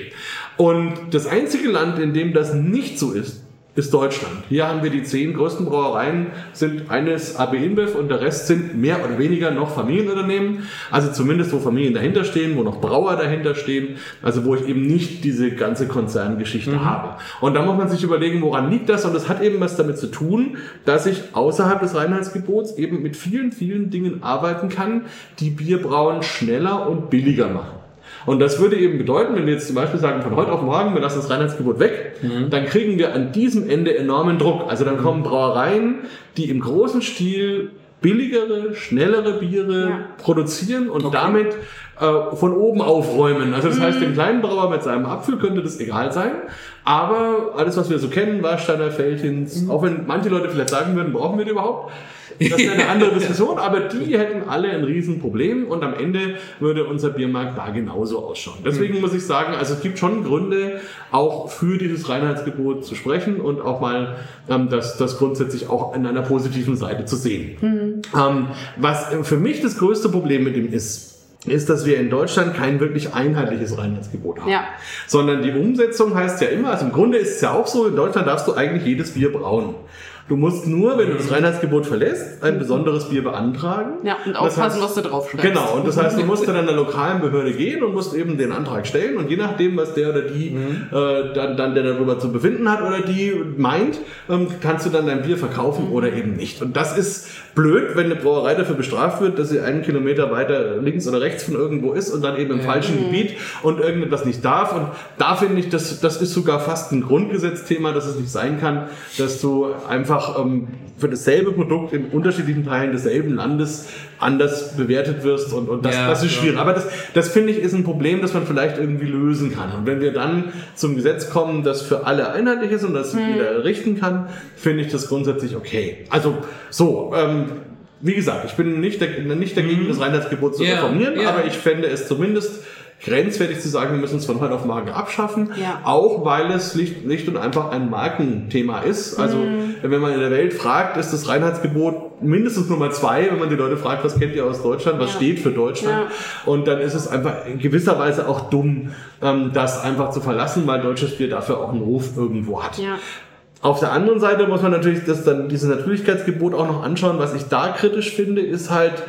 Und das einzige Land, in dem das nicht so ist, ist Deutschland. Hier haben wir die zehn größten Brauereien, sind eines AB InBev und der Rest sind mehr oder weniger noch Familienunternehmen. Also zumindest, wo Familien dahinter stehen, wo noch Brauer dahinter stehen. Also wo ich eben nicht diese ganze Konzerngeschichte habe. Und da muss man sich überlegen, woran liegt das? Und das hat eben was damit zu tun, dass ich außerhalb des Reinheitsgebots eben mit vielen, vielen Dingen arbeiten kann, die Bierbrauen schneller und billiger machen. Und das würde eben bedeuten, wenn wir jetzt zum Beispiel sagen, von heute auf morgen, wir lassen das Reinheitsgebot weg, dann kriegen wir an diesem Ende enormen Druck. Also dann kommen Brauereien, die im großen Stil billigere, schnellere Biere Ja. produzieren und damit äh, von oben aufräumen. Also das heißt, dem kleinen Brauer mit seinem Apfel könnte das egal sein. Aber alles, was wir so kennen, Warsteiner, Feldhins, auch wenn manche Leute vielleicht sagen würden, brauchen wir die überhaupt? Das ist eine andere Diskussion, aber die hätten alle ein Riesenproblem und am Ende würde unser Biermarkt da genauso ausschauen. Deswegen muss ich sagen, also es gibt schon Gründe, auch für dieses Reinheitsgebot zu sprechen und auch mal ähm, das, das grundsätzlich auch in einer positiven Seite zu sehen. Ähm, was für mich das größte Problem mit dem ist, ist, dass wir in Deutschland kein wirklich einheitliches Reinheitsgebot haben. Ja. Sondern die Umsetzung heißt ja immer, also im Grunde ist es ja auch so, in Deutschland darfst du eigentlich jedes Bier brauen. Du musst nur, wenn du das Reinheitsgebot verlässt, ein besonderes Bier beantragen. Ja, und Das aufpassen, heißt- was du draufschreibst. Genau, und das heißt, du musst dann an der lokalen Behörde gehen und musst eben den Antrag stellen und je nachdem, was der oder die äh, dann, dann der darüber zu befinden hat oder die meint, ähm, kannst du dann dein Bier verkaufen oder eben nicht. Und das ist blöd, wenn eine Brauerei dafür bestraft wird, dass sie einen Kilometer weiter links oder rechts von irgendwo ist und dann eben im falschen Gebiet und irgendetwas nicht darf. Und da finde ich, das, das ist sogar fast ein Grundgesetzthema, dass es nicht sein kann, dass du einfach ähm, für dasselbe Produkt in unterschiedlichen Teilen desselben Landes anders bewertet wirst und, und das, Ja, das ist ja. schwierig. Aber das, das finde ich ist ein Problem, das man vielleicht irgendwie lösen kann. Und wenn wir dann zum Gesetz kommen, das für alle einheitlich ist und das jeder richten kann, finde ich das grundsätzlich okay. Also so, ähm, wie gesagt, ich bin nicht, der, nicht dagegen, das Reinheitsgebot zu Ja, reformieren, ja. aber ich fände es zumindest grenzwertig zu sagen, wir müssen es von heute auf morgen abschaffen, Ja. auch weil es schlicht, schlicht und einfach ein Markenthema ist. Also Mhm. wenn man in der Welt fragt, ist das Reinheitsgebot mindestens Nummer zwei, wenn man die Leute fragt, was kennt ihr aus Deutschland, was Ja. steht für Deutschland. Und dann ist es einfach in gewisser Weise auch dumm, ähm, das einfach zu verlassen, weil deutsches Bier dafür auch einen Ruf irgendwo hat. Ja. Auf der anderen Seite muss man natürlich das dann dieses Natürlichkeitsgebot auch noch anschauen. Was ich da kritisch finde, ist halt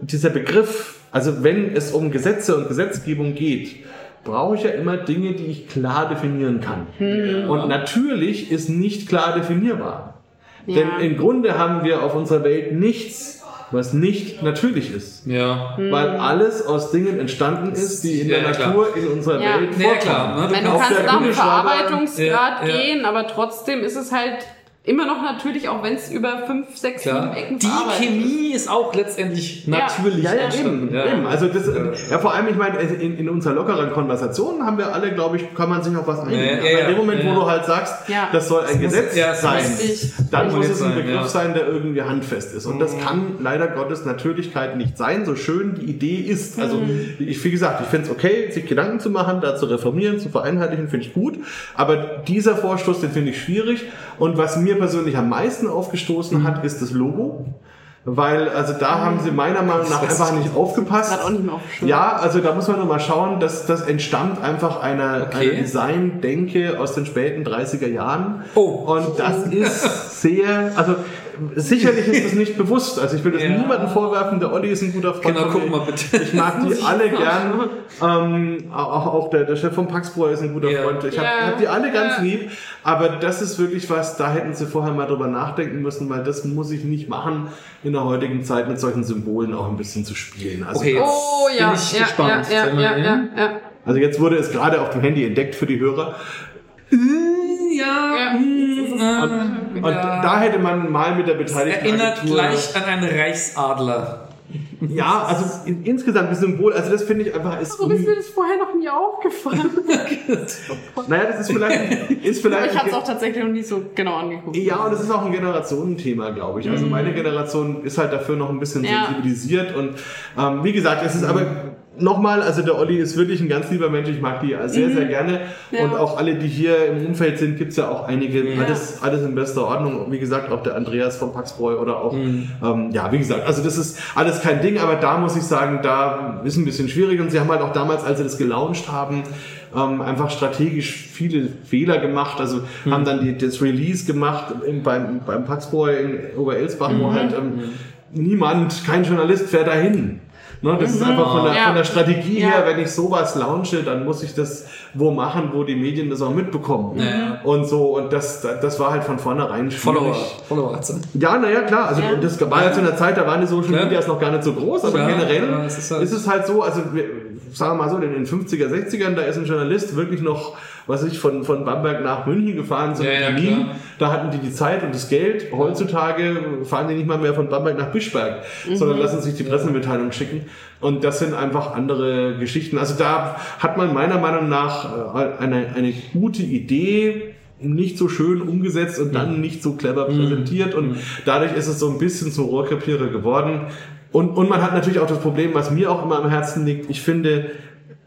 dieser Begriff. Also wenn es um Gesetze und Gesetzgebung geht, brauche ich ja immer Dinge, die ich klar definieren kann. Und natürlich ist nicht klar definierbar. Ja. Denn im Grunde haben wir auf unserer Welt nichts, was nicht natürlich ist. Ja. Weil alles aus Dingen entstanden ist, die in Ja, der klar. Natur in unserer Ja. Welt Ja, vorkommen. klar, ne? Ich meine, du Auf kannst der nach dem Verarbeitungsgrad Ja, ja. gehen, aber trotzdem ist es halt immer noch natürlich, auch wenn es über fünf, sechs, sieben Klar. Ecken Die Chemie ist auch letztendlich Ja. natürlich Ja, ja, entstanden. eben, Ja. eben. Also das, ja, vor allem, ich meine, also in, in unserer lockeren Konversation haben wir alle, glaube ich, kann man sich auf was einigen. Ja, ja, Aber in ja, dem Moment, ja. wo du halt sagst, Ja. das soll ein Gesetz ja, es sein, muss- Richtig. dann muss es ein sein, Begriff ja. sein, der irgendwie handfest ist. Und das kann leider Gottes Natürlichkeit nicht sein, so schön die Idee ist. Also ich, wie gesagt, ich finde es okay, sich Gedanken zu machen, da zu reformieren, zu vereinheitlichen, finde ich gut. Aber dieser Vorstoß, den finde ich schwierig. Und was mir persönlich am meisten aufgestoßen hat, ist das Logo. Weil, also da haben sie meiner Meinung nach einfach nicht aufgepasst. Gerade auch nicht mehr auf dem Schirm. Ja, also da muss man nur mal schauen, dass das entstammt einfach einer, Okay. einer Design-Denke aus den späten 30er Jahren. Oh. Und das ist sehr, also sicherlich ist es nicht bewusst. Also ich will das Ja. niemandem vorwerfen, der Olli ist ein guter Freund. Genau, guck mal bitte. Ich mag die alle gern. Ähm, auch, auch der, der Chef von Paxbro ist ein guter Ja. Freund. Ich habe Ja. hab die alle ganz Ja. lieb. Aber das ist wirklich was, da hätten sie vorher mal drüber nachdenken müssen, weil das muss ich nicht machen, in der heutigen Zeit mit solchen Symbolen auch ein bisschen zu spielen. Also Okay, jetzt Oh ja, bin ich ja, gespannt. ja, ja, Sag mal, ja, ja, ja. Also jetzt wurde es gerade auf dem Handy entdeckt für die Hörer. Ja, Ja. Mm, Und da hätte man mal mit der es beteiligten erinnert Agentur... gleich an einen Reichsadler. Ja, also in, insgesamt das Symbol, also das finde ich einfach ist... Warum ist mir das vorher noch nie aufgefallen? naja, das ist vielleicht... Ist Aber vielleicht ich habe es auch tatsächlich noch nie so genau angeguckt. ja, und das ist auch ein Generationenthema, glaube ich. Also meine Generation ist halt dafür noch ein bisschen Mhm. Ja. sensibilisiert und ähm, wie gesagt, es ist aber nochmal, also der Olli ist wirklich ein ganz lieber Mensch, ich mag die sehr, sehr gerne Mhm. Ja. und auch alle, die hier im Umfeld sind, gibt's ja auch einige, Ja. alles, alles in bester Ordnung. Wie gesagt, auch der Andreas von Paxbräu oder auch, Mhm. ähm, ja, wie gesagt, also das ist alles kein Ding, aber da muss ich sagen, da ist ein bisschen schwierig und sie haben halt auch damals, als sie das gelauncht haben, ähm, einfach strategisch viele Fehler gemacht, also Mhm. haben dann die, das Release gemacht im, beim, beim Paxbräu in Oberelsbach, Mhm. wo halt ähm, niemand, kein Journalist fährt dahin. Ne, das ist einfach von der, Mhm. Ja. von der Strategie Ja. her, wenn ich sowas launche, dann muss ich das wo machen, wo die Medien das auch mitbekommen. Ja. Und so, und das, das war halt von vornherein Follower. schwierig. Follower hat's. Ja, naja, klar. Also Ja. das war ja zu einer Zeit, da waren die Social Klar. Medias noch gar nicht so groß, aber generell ja, ist, ist halt- es halt so, also wir, sagen wir mal so, in den 50er, 60ern, da ist ein Journalist wirklich noch, was ich, von, von Bamberg nach München gefahren, so Ja, ja. Da hatten die die Zeit und das Geld. Heutzutage fahren die nicht mal mehr von Bamberg nach Bischberg, sondern lassen sich die Pressemitteilung schicken. Und das sind einfach andere Geschichten. Also da hat man meiner Meinung nach äh, eine, eine gute Idee, nicht so schön umgesetzt und dann nicht so clever präsentiert und dadurch ist es so ein bisschen zum Rohrkrepierer geworden. Und, und man hat natürlich auch das Problem, was mir auch immer am Herzen liegt. Ich finde,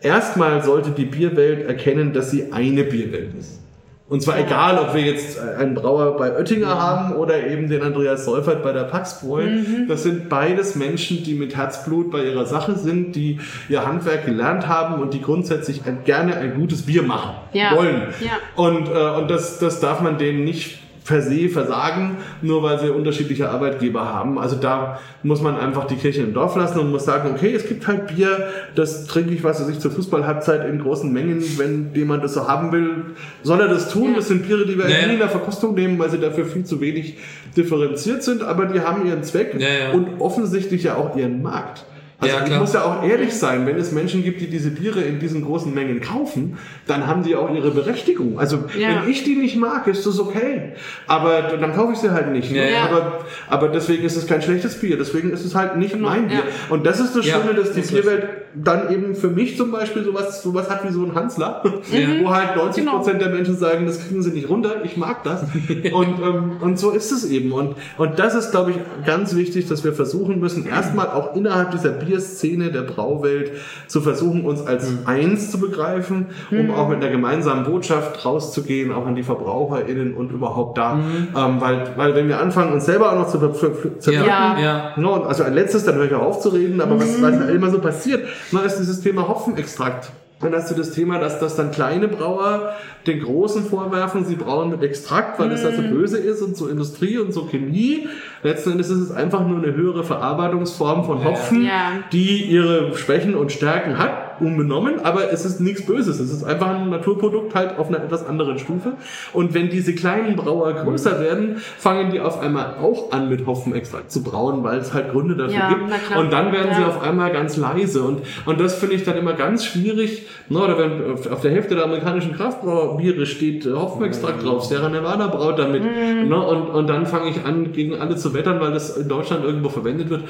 erstmal sollte die Bierwelt erkennen, dass sie eine Bierwelt ist. Und zwar egal, ob wir jetzt einen Brauer bei Oettinger haben oder eben den Andreas Seufert bei der Paxbräu. Das sind beides Menschen, die mit Herzblut bei ihrer Sache sind, die ihr Handwerk gelernt haben und die grundsätzlich ein, gerne ein gutes Bier machen Ja. wollen. Ja. Und, äh, und das, das darf man denen nicht per se versagen, nur weil sie unterschiedliche Arbeitgeber haben. Also da muss man einfach die Kirche im Dorf lassen und muss sagen, okay, es gibt halt Bier, das trinke ich, was weiß ich, zur Fußballhalbzeit in großen Mengen, wenn jemand das so haben will, soll er das tun. Das sind Biere, die wir Ja, nie in der Verkostung nehmen, weil sie dafür viel zu wenig differenziert sind, aber die haben ihren Zweck Ja, ja. und offensichtlich ja auch ihren Markt. Also Ja, ich muss ja auch ehrlich sein, wenn es Menschen gibt, die diese Biere in diesen großen Mengen kaufen, dann haben die auch ihre Berechtigung. Also Ja. wenn ich die nicht mag, ist das okay. Aber dann kaufe ich sie halt nicht. ne? Ja, ja. Aber, aber deswegen ist es kein schlechtes Bier. Deswegen ist es halt nicht Genau, mein Bier. ja. Und das ist das Ja, Schöne, dass die das Bierwelt dann eben für mich zum Beispiel sowas, sowas hat wie so ein Hansler, wo halt 90 Prozent der Menschen sagen, das kriegen sie nicht runter, ich mag das. und, ähm, und so ist es eben. Und, und das ist, glaube ich, ganz wichtig, dass wir versuchen müssen, erstmal auch innerhalb dieser Bierszene der Brauwelt zu versuchen, uns als eins zu begreifen, um auch mit einer gemeinsamen Botschaft rauszugehen, auch an die VerbraucherInnen und überhaupt da. Ähm, weil, weil wenn wir anfangen, uns selber auch noch zu ver ver zerpflücken, Ja. Ja. ja. No, und also ein letztes, dann höre ich auch auf zu reden, aber was, was halt immer so passiert, na, ist dieses Thema Hopfenextrakt. Dann hast du das Thema, dass, dass dann kleine Brauer den Großen vorwerfen, sie brauen mit Extrakt, weil das ja so böse ist und so Industrie und so Chemie. Letzten Endes ist es einfach nur eine höhere Verarbeitungsform von Hopfen, Ja. die ihre Schwächen und Stärken hat, unbenommen, aber es ist nichts Böses. Es ist einfach ein Naturprodukt halt auf einer etwas anderen Stufe. Und wenn diese kleinen Brauer größer werden, fangen die auf einmal auch an mit Hopfenextrakt zu brauen, weil es halt Gründe dafür Ja, gibt. na. Und dann werden sie Ja. auf einmal ganz leise. Und, und das finde ich dann immer ganz schwierig. Na, oder wenn auf, der Hälfte der amerikanischen Kraftbrauerbiere steht äh, Hopfenextrakt drauf, Sierra Nevada braut damit. Mhm. Ne, und, und dann fange ich an, gegen alle zu wettern, weil das in Deutschland irgendwo verwendet wird.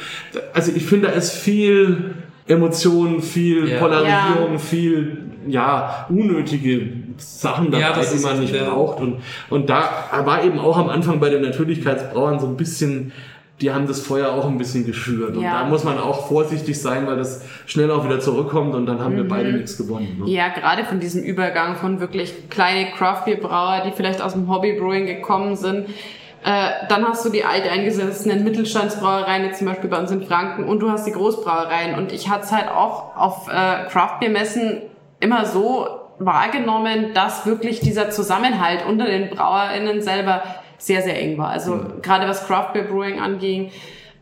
Also ich finde, da ist viel Emotionen, viel Ja. Polarisierung, Ja. viel ja unnötige Sachen dabei, Ja, das die man nicht ja. braucht. Und, und da war eben auch am Anfang bei den Natürlichkeitsbrauern so ein bisschen, die haben das Feuer auch ein bisschen geschürt. Und Ja. da muss man auch vorsichtig sein, weil das schnell auch wieder zurückkommt und dann haben Mhm. wir beide nichts gewonnen. Ne? Ja, gerade von diesem Übergang von wirklich kleine Craft-Bier-Brauer, die vielleicht aus dem Hobby-Brewing gekommen sind. Äh, dann hast du die alteingesessenen Mittelstandsbrauereien, jetzt zum Beispiel bei uns in Franken, und du hast die Großbrauereien. Und ich hatte es halt auch auf äh, Craft-Bier-Messen immer so wahrgenommen, dass wirklich dieser Zusammenhalt unter den BrauerInnen selber sehr, sehr eng war. Also gerade was Craft Beer Brewing anging.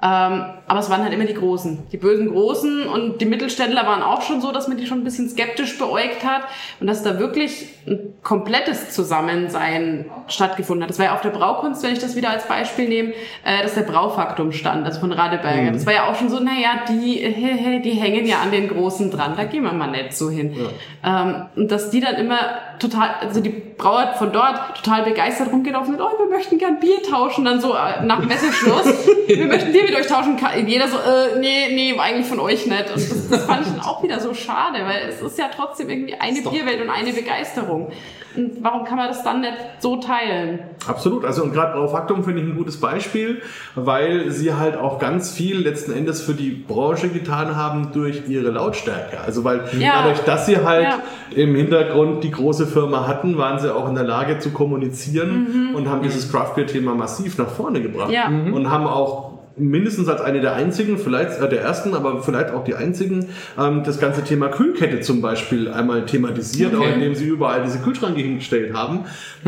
Ähm, aber es waren halt immer die Großen, die bösen Großen und die Mittelständler waren auch schon so, dass man die schon ein bisschen skeptisch beäugt hat und dass da wirklich ein komplettes Zusammensein stattgefunden hat. Das war ja auf der Braukunst, wenn ich das wieder als Beispiel nehme, äh, dass der Braufaktum stand, also von Radeberger. Das war ja auch schon so, naja, die, die hängen ja an den Großen dran, da gehen wir mal nicht so hin. Ähm, und dass die dann immer total, also die Brauer von dort total begeistert rumgelaufen sind, oh, wir möchten gern Bier tauschen, dann so äh, nach Messeschluss, wir möchten Bier mit euch tauschen, Ka- jeder so, äh, nee, nee, eigentlich von euch nicht. Und das, das fand ich dann auch wieder so schade, weil es ist ja trotzdem irgendwie eine doch- Bierwelt und eine Begeisterung. Und warum kann man das dann nicht so teilen? Absolut. Also und gerade Braufaktum finde ich ein gutes Beispiel, weil sie halt auch ganz viel letzten Endes für die Branche getan haben durch ihre Lautstärke. Also weil Ja. dadurch, dass sie halt Ja. im Hintergrund die große Firma hatten, waren sie auch in der Lage zu kommunizieren und haben dieses Craft Beer Thema massiv nach vorne gebracht Ja. Mhm. und haben auch mindestens als eine der einzigen, vielleicht äh, der ersten, aber vielleicht auch die einzigen, ähm, das ganze Thema Kühlkette zum Beispiel einmal thematisiert, auch indem sie überall diese Kühlschränke hingestellt haben.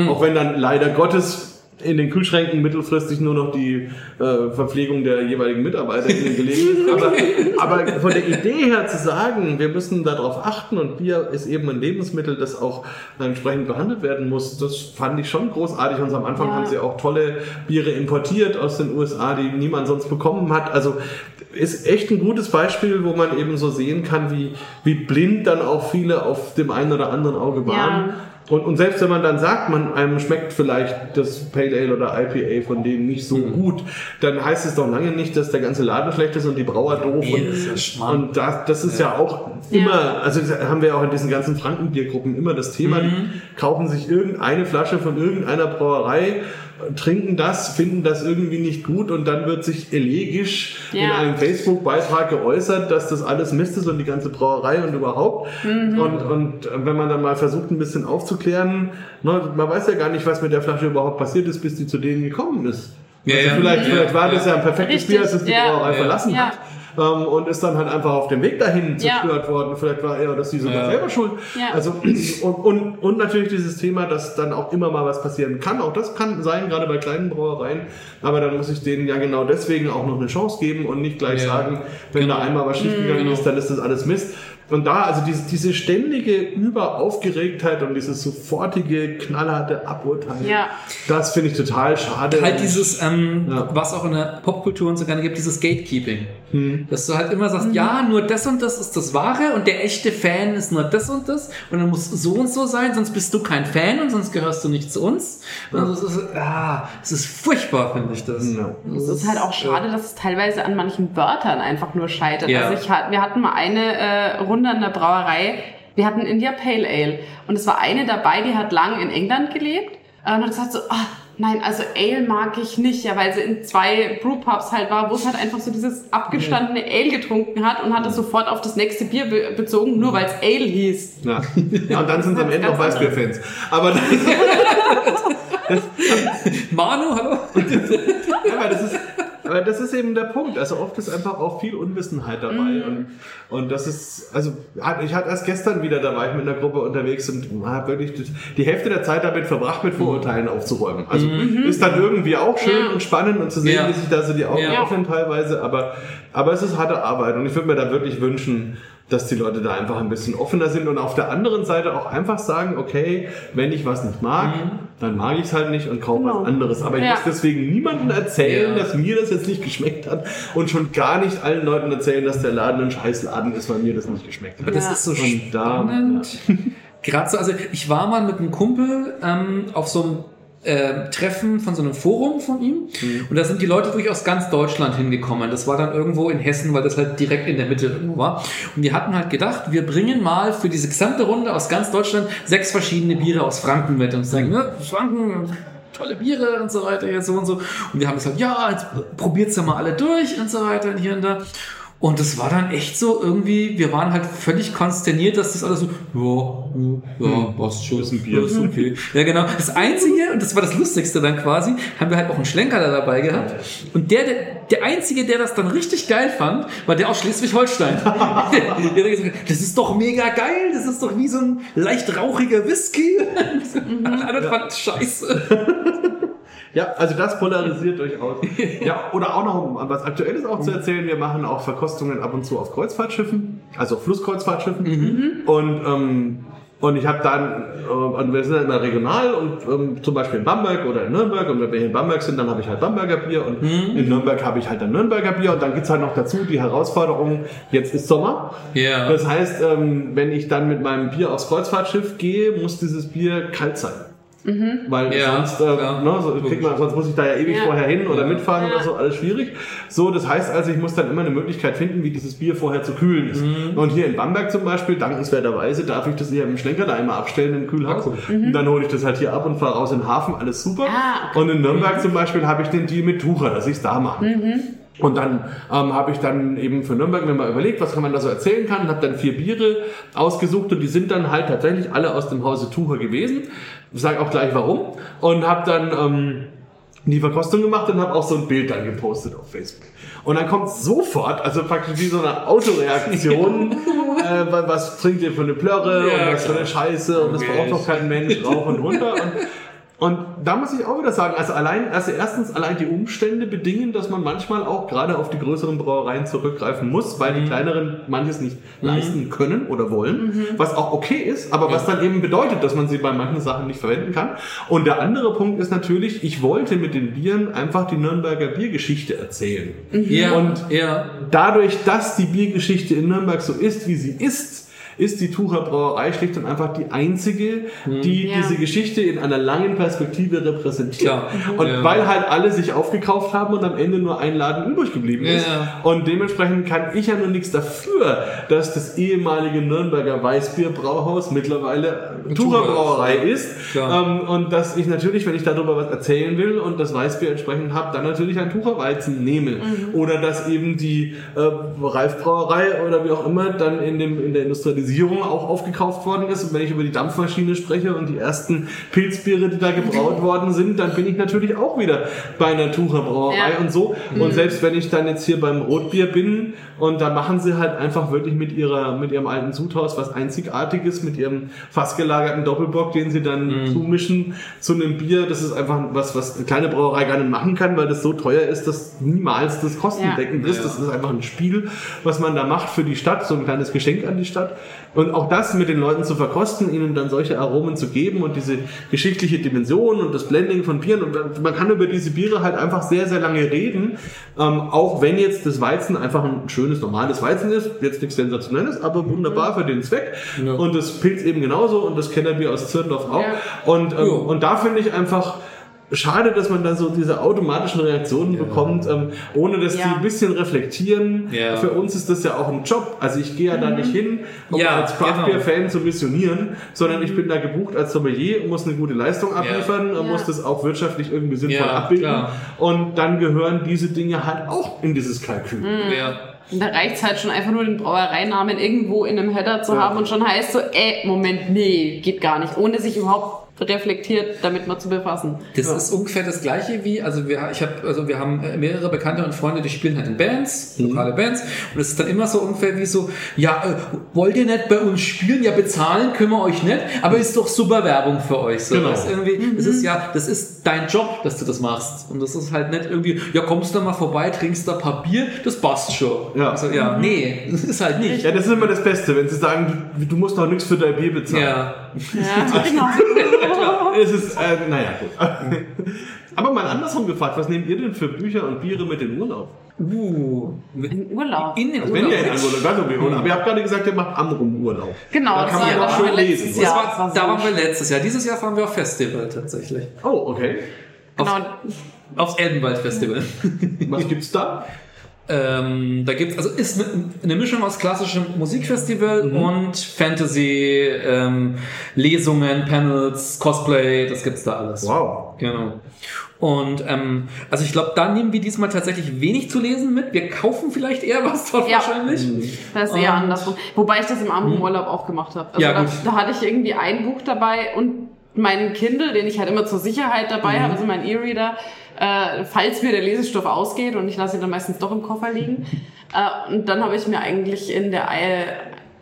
Auch wenn dann leider Gottes in den Kühlschränken mittelfristig nur noch die äh, Verpflegung der jeweiligen Mitarbeiter gelegen ist. Aber, aber von der Idee her zu sagen, wir müssen darauf achten und Bier ist eben ein Lebensmittel, das auch entsprechend behandelt werden muss, das fand ich schon großartig. Und am Anfang Ja. haben sie auch tolle Biere importiert aus den USA, die niemand sonst bekommen hat. Also ist echt ein gutes Beispiel, wo man eben so sehen kann, wie, wie blind dann auch viele auf dem einen oder anderen Auge waren. Und, und selbst wenn man dann sagt, man einem schmeckt vielleicht das Pale Ale oder IPA von denen nicht so gut, dann heißt es doch lange nicht, dass der ganze Laden schlecht ist und die Brauer doof. Nee, und das ist ja und das, das ist ja, auch Ja. immer, also das haben wir ja auch in diesen ganzen Frankenbiergruppen immer das Thema, Mhm. die kaufen sich irgendeine Flasche von irgendeiner Brauerei, trinken das, finden das irgendwie nicht gut und dann wird sich elegisch in Ja. einem Facebook-Beitrag geäußert, dass das alles Mist ist und die ganze Brauerei und überhaupt. Mhm. Und, und wenn man dann mal versucht, ein bisschen aufzuklären, ne, man weiß ja gar nicht, was mit der Flasche überhaupt passiert ist, bis die zu denen gekommen ist. Ja, also ja. vielleicht, Ja, vielleicht war das ja. ja ein perfektes Richtig, Bier, als es die ja. Brauerei Ja. verlassen Ja. hat. Ähm, und ist dann halt einfach auf dem Weg dahin Ja. zerstört worden. Vielleicht war er oder sie sogar Ja. selber schuld. Ja. Also, und, und, und natürlich dieses Thema, dass dann auch immer mal was passieren kann. Auch das kann sein, gerade bei kleinen Brauereien. Aber dann muss ich denen ja genau deswegen auch noch eine Chance geben und nicht gleich Ja. sagen, wenn da Genau. einmal was schiefgegangen Genau. ist, dann ist das alles Mist. Und da, also diese, diese ständige Überaufgeregtheit und dieses sofortige, knallharte Aburteilen, Ja. das finde ich total schade. Halt dieses, ähm, Ja. was auch in der Popkultur und so gerne gibt, dieses Gatekeeping. Hm. Dass du halt immer sagst, ja, nur das und das ist das Wahre und der echte Fan ist nur das und das und dann muss so und so sein, sonst bist du kein Fan und sonst gehörst du nicht zu uns. Und das ist, ah, es ist furchtbar, finde ich das. Ja. Es ist halt auch schade, dass es teilweise an manchen Wörtern einfach nur scheitert. Ja. Also ich wir hatten mal eine äh, Runde in der Brauerei, wir hatten India Pale Ale und es war eine dabei, die hat lang in England gelebt und hat gesagt so, ah, nein, also Ale mag ich nicht, ja, weil sie in zwei Brewpubs halt war, wo es halt einfach so dieses abgestandene Ale getrunken hat und hat das sofort auf das nächste Bier be bezogen, nur weil es Ale hieß. Ja. ja, und dann sind sie am Ende auch Weißbier-Fans. Aber das, Manu, hallo? ja, aber das ist, aber das ist eben der Punkt. Also oft ist einfach auch viel Unwissenheit dabei. Und, und das ist, also ich hatte erst gestern wieder, da war ich mit einer Gruppe unterwegs und habe wirklich die Hälfte der Zeit damit verbracht, mit Vorurteilen aufzuräumen. Also ist dann irgendwie auch schön Ja. und spannend und zu sehen, Ja. wie sich da so die Augen Ja. öffnen teilweise. Aber, aber es ist harte Arbeit und ich würde mir da wirklich wünschen, dass die Leute da einfach ein bisschen offener sind und auf der anderen Seite auch einfach sagen, okay, wenn ich was nicht mag, dann mag ich es halt nicht und kaufe Genau. was anderes. Aber ich Ja. muss deswegen niemandem erzählen, Ja. dass mir das jetzt nicht geschmeckt hat und schon gar nicht allen Leuten erzählen, dass der Laden ein Scheißladen ist, weil mir das nicht geschmeckt hat. Aber das Ja. ist so Und da- spannend. Gerade so, also ich war mal mit einem Kumpel ähm, auf so einem äh, Treffen von so einem Forum von ihm und da sind die Leute wirklich aus ganz Deutschland hingekommen. Das war dann irgendwo in Hessen, weil das halt direkt in der Mitte irgendwo war. Und die hatten halt gedacht, wir bringen mal für diese gesamte Runde aus ganz Deutschland sechs verschiedene Biere aus Franken mit und sagen, ne, Franken, tolle Biere und so weiter, jetzt so und so. Und wir haben gesagt, ja, jetzt probiert's ja mal alle durch und so weiter und hier und da. Und das war dann echt so irgendwie, wir waren halt völlig konsterniert, dass das alles so, ja, ja, ja, passt schon. Ist ein Bier. Ja, ist okay. Ja, genau. Das Einzige, und das war das Lustigste dann quasi, haben wir halt auch einen Schlenker da dabei gehabt. Und der, der, der Einzige, der das dann richtig geil fand, war der aus Schleswig-Holstein. der hat gesagt, das ist doch mega geil, das ist doch wie so ein leicht rauchiger Whisky. Alle anderen fanden es scheiße. Ja, also das polarisiert durchaus. Ja, oder auch noch um was Aktuelles auch zu erzählen. Wir machen auch Verkostungen ab und zu auf Kreuzfahrtschiffen, also auf Flusskreuzfahrtschiffen. Und, ähm, und ich habe dann, äh, und wir sind dann immer regional und ähm, zum Beispiel in Bamberg oder in Nürnberg. Und wenn wir hier in Bamberg sind, dann habe ich halt Bamberger Bier und in Nürnberg habe ich halt dann Nürnberger Bier. Und dann gibt's halt noch dazu die Herausforderung, jetzt ist Sommer. Ja. Das heißt, ähm, wenn ich dann mit meinem Bier aufs Kreuzfahrtschiff gehe, muss dieses Bier kalt sein. Weil Ja, sonst, äh, ja. ne, so, man, sonst muss ich da ja ewig Ja. vorher hin oder Ja. mitfahren Ja. oder so, alles schwierig. So, das heißt also, ich muss dann immer eine Möglichkeit finden, wie dieses Bier vorher zu kühlen ist. Mhm. Und hier in Bamberg zum Beispiel, dankenswerterweise, darf ich das hier im Schlenker da einmal abstellen im Kühlhaus. Ah, cool. Und dann hole ich das halt hier ab und fahre raus in den Hafen, alles super. Ah, okay. Und in Mhm. Nürnberg zum Beispiel habe ich den Deal mit Tucher, dass ich es da mache. Und dann ähm, habe ich dann eben für Nürnberg mir mal überlegt, was kann man da so erzählen kann, und habe dann vier Biere ausgesucht und die sind dann halt tatsächlich alle aus dem Hause Tucher gewesen. Ich sage auch gleich warum. Und habe dann ähm, die Verkostung gemacht und habe auch so ein Bild dann gepostet auf Facebook. Und dann kommt sofort, also praktisch wie so eine Autoreaktion, äh, wa- was trinkt ihr für eine Plörre Ja, und was für eine Scheiße und das braucht doch kein Mensch, rauf und runter. Und, und da muss ich auch wieder sagen, also allein, also erstens allein die Umstände bedingen, dass man manchmal auch gerade auf die größeren Brauereien zurückgreifen muss, weil die kleineren manches nicht leisten können oder wollen, was auch okay ist, aber was dann eben bedeutet, dass man sie bei manchen Sachen nicht verwenden kann. Und der andere Punkt ist natürlich, ich wollte mit den Bieren einfach die Nürnberger Biergeschichte erzählen. Ja, Und ja. dadurch, dass die Biergeschichte in Nürnberg so ist, wie sie ist, ist die Tucher Brauerei schlicht und einfach die einzige, die Ja. diese Geschichte in einer langen Perspektive repräsentiert. Klar. Und Ja. weil halt alle sich aufgekauft haben und am Ende nur ein Laden übrig geblieben ist. Ja. Und dementsprechend kann ich ja nur nichts dafür, dass das ehemalige Nürnberger Weißbierbrauhaus mittlerweile Tucher Brauerei ist. Ähm, und dass ich natürlich, wenn ich darüber was erzählen will und das Weißbier entsprechend habe, dann natürlich ein Tucher Weizen nehme. Oder dass eben die äh, Ralf-Brauerei oder wie auch immer dann in, dem, in der Industrialisierung auch aufgekauft worden ist. Und wenn ich über die Dampfmaschine spreche und die ersten Pilzbiere, die da gebraut worden sind, dann bin ich natürlich auch wieder bei einer Tucher Brauerei Ja. und so. Und selbst wenn ich dann jetzt hier beim Rotbier bin und da machen sie halt einfach wirklich mit ihrer, mit ihrem alten Sudhaus was Einzigartiges, mit ihrem fast gelagerten Doppelbock, den sie dann zumischen zu einem Bier. Das ist einfach was, was eine kleine Brauerei gar nicht machen kann, weil das so teuer ist, dass niemals das kostendeckend ist. Das ist einfach ein Spiel, was man da macht für die Stadt, so ein kleines Geschenk an die Stadt. Und auch das mit den Leuten zu verkosten, ihnen dann solche Aromen zu geben und diese geschichtliche Dimension und das Blending von Bieren. Und man kann über diese Biere halt einfach sehr, sehr lange reden. Ähm, auch wenn jetzt das Weizen einfach ein schönes, normales Weizen ist, jetzt nichts Sensationelles, aber wunderbar für den Zweck. Und das Pilz eben genauso und das Kellerbier aus Zirndorf auch. Ja. Und, ähm, Ja. und da finde ich einfach, Schade, dass man da so diese automatischen Reaktionen bekommt, ähm, ohne dass die Ja. ein bisschen reflektieren. Ja. Für uns ist das ja auch ein Job. Also ich gehe ja da nicht hin, um Ja, als Craft Beer genau. Fan zu missionieren, sondern ich bin da gebucht als Sommelier und muss eine gute Leistung abliefern, und Ja. muss das auch wirtschaftlich irgendwie sinnvoll Ja, abbilden. klar. Und dann gehören diese Dinge halt auch in dieses Kalkül. Ja. Und da reicht's halt schon einfach nur den Brauereinamen irgendwo in einem Header zu Ja. haben und schon heißt so, äh, Moment, nee, geht gar nicht, ohne sich überhaupt reflektiert damit mal zu befassen. Das ist ungefähr das gleiche wie, also wir, ich habe, also wir haben mehrere Bekannte und Freunde, die spielen halt in Bands, Mhm. lokale Bands, und es ist dann immer so ungefähr wie so, ja, äh, wollt ihr nicht bei uns spielen? Ja, bezahlen können wir euch nicht, aber ist doch super Werbung für euch. So, Genau. das, ist irgendwie, das ist ja, das ist dein Job, dass du das machst. Und das ist halt nicht irgendwie, ja, kommst du mal vorbei, trinkst da ein paar Bier, das passt schon. Ja. Also, ja, nee, das ist halt nicht. Ja, das ist immer das Beste, wenn sie sagen, du, du musst doch nichts für dein Bier bezahlen. Ja, Ja, genau. Es ist, äh, naja, gut. Aber mal andersrum gefragt, was nehmt ihr denn für Bücher und Biere mit in Urlaub? uh, In Urlaub. in den Also wenn Urlaub. ihr in Urlaub, ganz okay, Urlaub. Aber ihr habt gerade gesagt, ihr macht Amrum-Urlaub. Genau, da das kann war man ja auch schön lesen. Jahr. war, da waren wir letztes Jahr. Dieses Jahr fahren wir auf Festival tatsächlich. Oh, okay. Genau. Aufs Elbenwald Festival. Was gibt's da? ähm, da gibt's, also ist eine, eine Mischung aus klassischem Musikfestival und Fantasy, ähm, Lesungen, Panels, Cosplay, das gibt's da alles. Wow. Genau. Und ähm, also ich glaube, da nehmen wir diesmal tatsächlich wenig zu lesen mit. Wir kaufen vielleicht eher was dort Ja. wahrscheinlich. Das ist eher Und- andersrum. Wobei ich das im armen Urlaub auch gemacht habe. Also Ja, da, da hatte ich irgendwie ein Buch dabei und meinen Kindle, den ich halt immer zur Sicherheit dabei habe, also mein E-Reader, äh, falls mir der Lesestoff ausgeht und ich lasse ihn dann meistens doch im Koffer liegen. Äh, und dann habe ich mir eigentlich in der,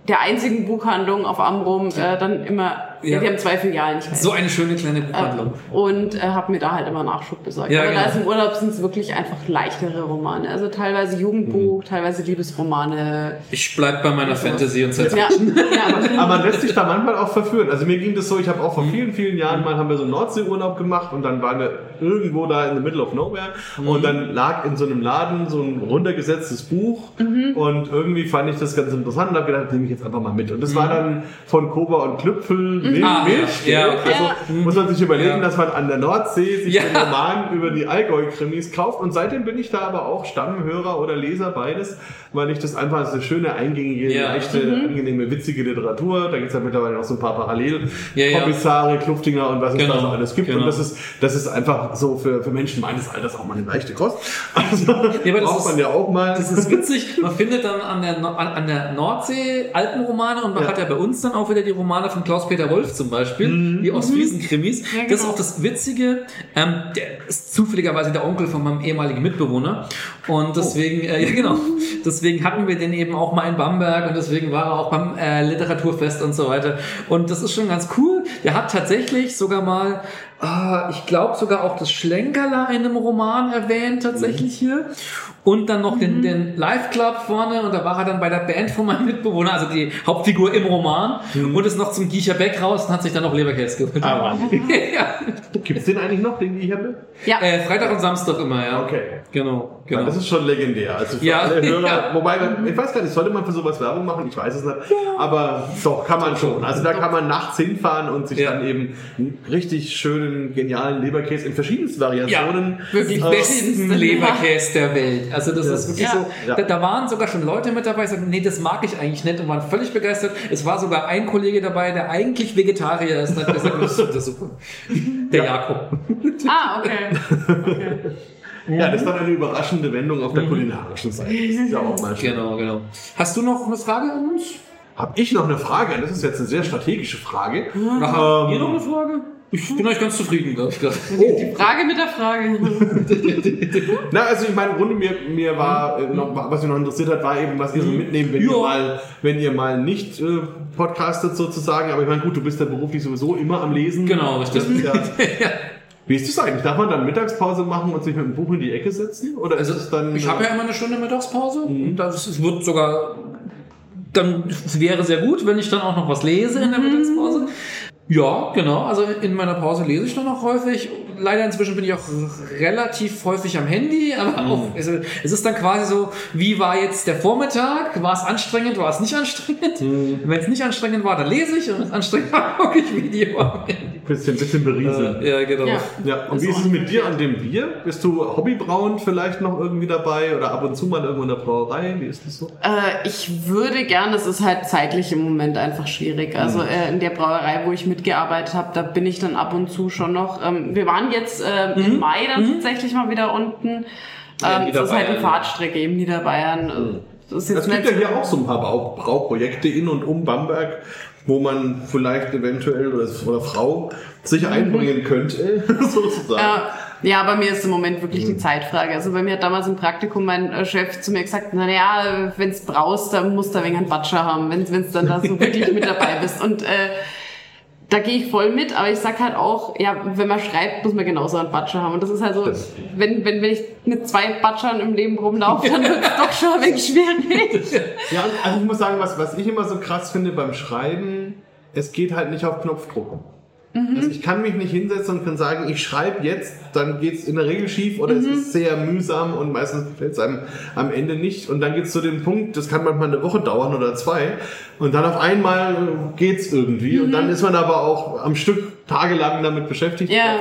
der einzigen Buchhandlung auf Amrum äh, dann immer, Ja. ja. die haben zwei Filialen, ich weiß. So eine schöne kleine Buchhandlung. und äh, habe mir da halt immer Nachschub besorgt. Ja, Aber genau. da ist im Urlaub sind es wirklich einfach leichtere Romane. Also teilweise Jugendbuch, teilweise Liebesromane. Ich bleib bei meiner Fantasy und Science Ja, ja. Aber man lässt sich da manchmal auch verführen. Also mir ging das so, ich habe auch vor vielen, vielen Jahren mal haben wir so einen Nordseeurlaub gemacht und dann waren wir irgendwo da in the middle of nowhere und dann lag in so einem Laden so ein runtergesetztes Buch und irgendwie fand ich das ganz interessant und habe gedacht, nehme ich jetzt einfach mal mit. Und das war dann von Koba und Klüpfel Milch. Ah, Milch ja, okay. Also muss man sich überlegen, Ja. dass man an der Nordsee sich Ja. den Roman über die Allgäu-Krimis kauft und seitdem bin ich da aber auch Stammhörer oder Leser beides, weil ich das einfach als eine schöne, eingängige, Ja. leichte, angenehme, witzige Literatur. Da gibt es ja mittlerweile noch so ein paar Parallel Ja, ja. Kommissare, Kluftinger und was es Genau, da so alles gibt. genau. Und das ist, das ist einfach so für, für Menschen meines Alters auch mal eine leichte Kost. Also aber das braucht ist- man ja auch mal. Das ist witzig. Man findet dann an der, an, an der Nordsee Alpenromane und man Ja. hat ja bei uns dann auch wieder die Romane von Klaus-Peter Wolf zum Beispiel, die Ostfriesen-Krimis. Ja, Das ist genau. auch das Witzige. Ähm, der ist zufälligerweise der Onkel von meinem ehemaligen Mitbewohner. Und deswegen, äh, ja genau, deswegen hatten wir den eben auch mal in Bamberg und deswegen war er auch beim äh, Literaturfest und so weiter. Und das ist schon ganz cool. Der hat tatsächlich sogar mal Ah, ich glaube sogar auch das Schlenkerler in einem Roman erwähnt tatsächlich hier. Und dann noch den, den Live Club vorne und da war er dann bei der Band von meinem Mitbewohner, also die Hauptfigur im Roman. Und ist noch zum Giecher Beck raus und hat sich dann noch Leberkäse geholt. Ah, ja. Gibt es den eigentlich noch, den ich habe? Ja. äh, Freitag und Samstag immer, ja. Okay. Genau, Ja, genau. das ist schon legendär. Also für Ja. alle Hörer, Ja. wobei, ich weiß gar nicht, sollte man für sowas Werbung machen? Ich weiß es nicht. Aber doch, kann man schon. Also da kann man nachts hinfahren und sich Ja. dann eben einen richtig schönen, genialen Leberkäse in verschiedensten Variationen. wirklich die äh, besten Leberkäse der Welt. Also das ist wirklich Ja. so. Ja. Da, da waren sogar schon Leute mit dabei, die sagten, nee, das mag ich eigentlich nicht und waren völlig begeistert. Es war sogar ein Kollege dabei, der eigentlich Vegetarier ist und hat gesagt, das ist super. Der Jakob. Ah, okay. okay. Ja, das ist dann eine überraschende Wendung auf der kulinarischen Seite. Das ist ja auch mal schön. Genau, genau. Hast du noch eine Frage an uns? Habe ich noch eine Frage? Das ist jetzt eine sehr strategische Frage. Habt ihr Ähm, noch eine Frage? Ich bin euch ganz zufrieden, glaube ich. gerade. Die Frage mit der Frage. Na, also ich meine, im Grunde mir, mir war, äh, noch, was mich noch interessiert hat, war eben, was ihr so mitnehmt, wenn Ja. ihr mal, wenn ihr mal nicht äh, podcastet sozusagen. Aber ich meine, gut, du bist ja beruflich sowieso immer am Lesen. Genau, richtig. Das ist ja, Ja. Wie ist das eigentlich? Darf man dann Mittagspause machen und sich mit dem Buch in die Ecke setzen? Oder Also ist es dann? ich habe ja immer eine Stunde Mittagspause und das es wird sogar dann es wäre sehr gut, wenn ich dann auch noch was lese in der Mittagspause. Ja, genau. Also in meiner Pause lese ich dann auch häufig. Leider inzwischen bin ich auch relativ häufig am Handy, aber auch, also, es ist dann quasi so, wie war jetzt der Vormittag? War es anstrengend? War es nicht anstrengend? Wenn es nicht anstrengend war, dann lese ich und wenn es anstrengend war, gucke ich Video am Handy. bisschen, bisschen berieseln. Äh, ja, genau. Ja. Ja, und wie ist es mit dir an dem Bier? Bist du Hobbybrauen vielleicht noch irgendwie dabei oder ab und zu mal irgendwo in der Brauerei? Wie ist das so? Äh, ich würde gern, es ist halt zeitlich im Moment einfach schwierig. Also äh, in der Brauerei, wo ich mitgearbeitet habe, da bin ich dann ab und zu schon noch. Ähm, wir waren jetzt äh, im Mai dann tatsächlich mal wieder unten. Ja, Ähm, das ist halt eine. Fahrtstrecke im Niederbayern. Das ist jetzt Es gibt ja hier auch so ein paar Bau Brauprojekte in und um Bamberg, wo man vielleicht eventuell oder, oder Frau sich einbringen könnte, sozusagen. Ja, ja, bei mir ist im Moment wirklich die Zeitfrage. Also bei mir hat damals im Praktikum mein äh, Chef zu mir gesagt, naja, wenn's brauchst, dann musst du ein wenig einen Batscher haben, wenn wenn's dann da so wirklich mit dabei bist. Und äh, da gehe ich voll mit, aber ich sag halt auch, ja, wenn man schreibt, muss man genauso einen Batscher haben. Und das ist halt so, wenn, wenn, wenn ich mit zwei Batschern im Leben rumlaufe, dann wird es doch schon ein wenig schwierig. Ja, also ich muss sagen, was, was ich immer so krass finde beim Schreiben, es geht halt nicht auf Knopfdruck. Also ich kann mich nicht hinsetzen und kann sagen, ich schreibe jetzt, dann geht's in der Regel schief oder es ist sehr mühsam und meistens gefällt es einem am Ende nicht. Und dann geht's zu dem Punkt, das kann manchmal eine Woche dauern oder zwei. Und dann auf einmal geht's irgendwie. Und dann ist man aber auch am Stück tagelang damit beschäftigt. Ja.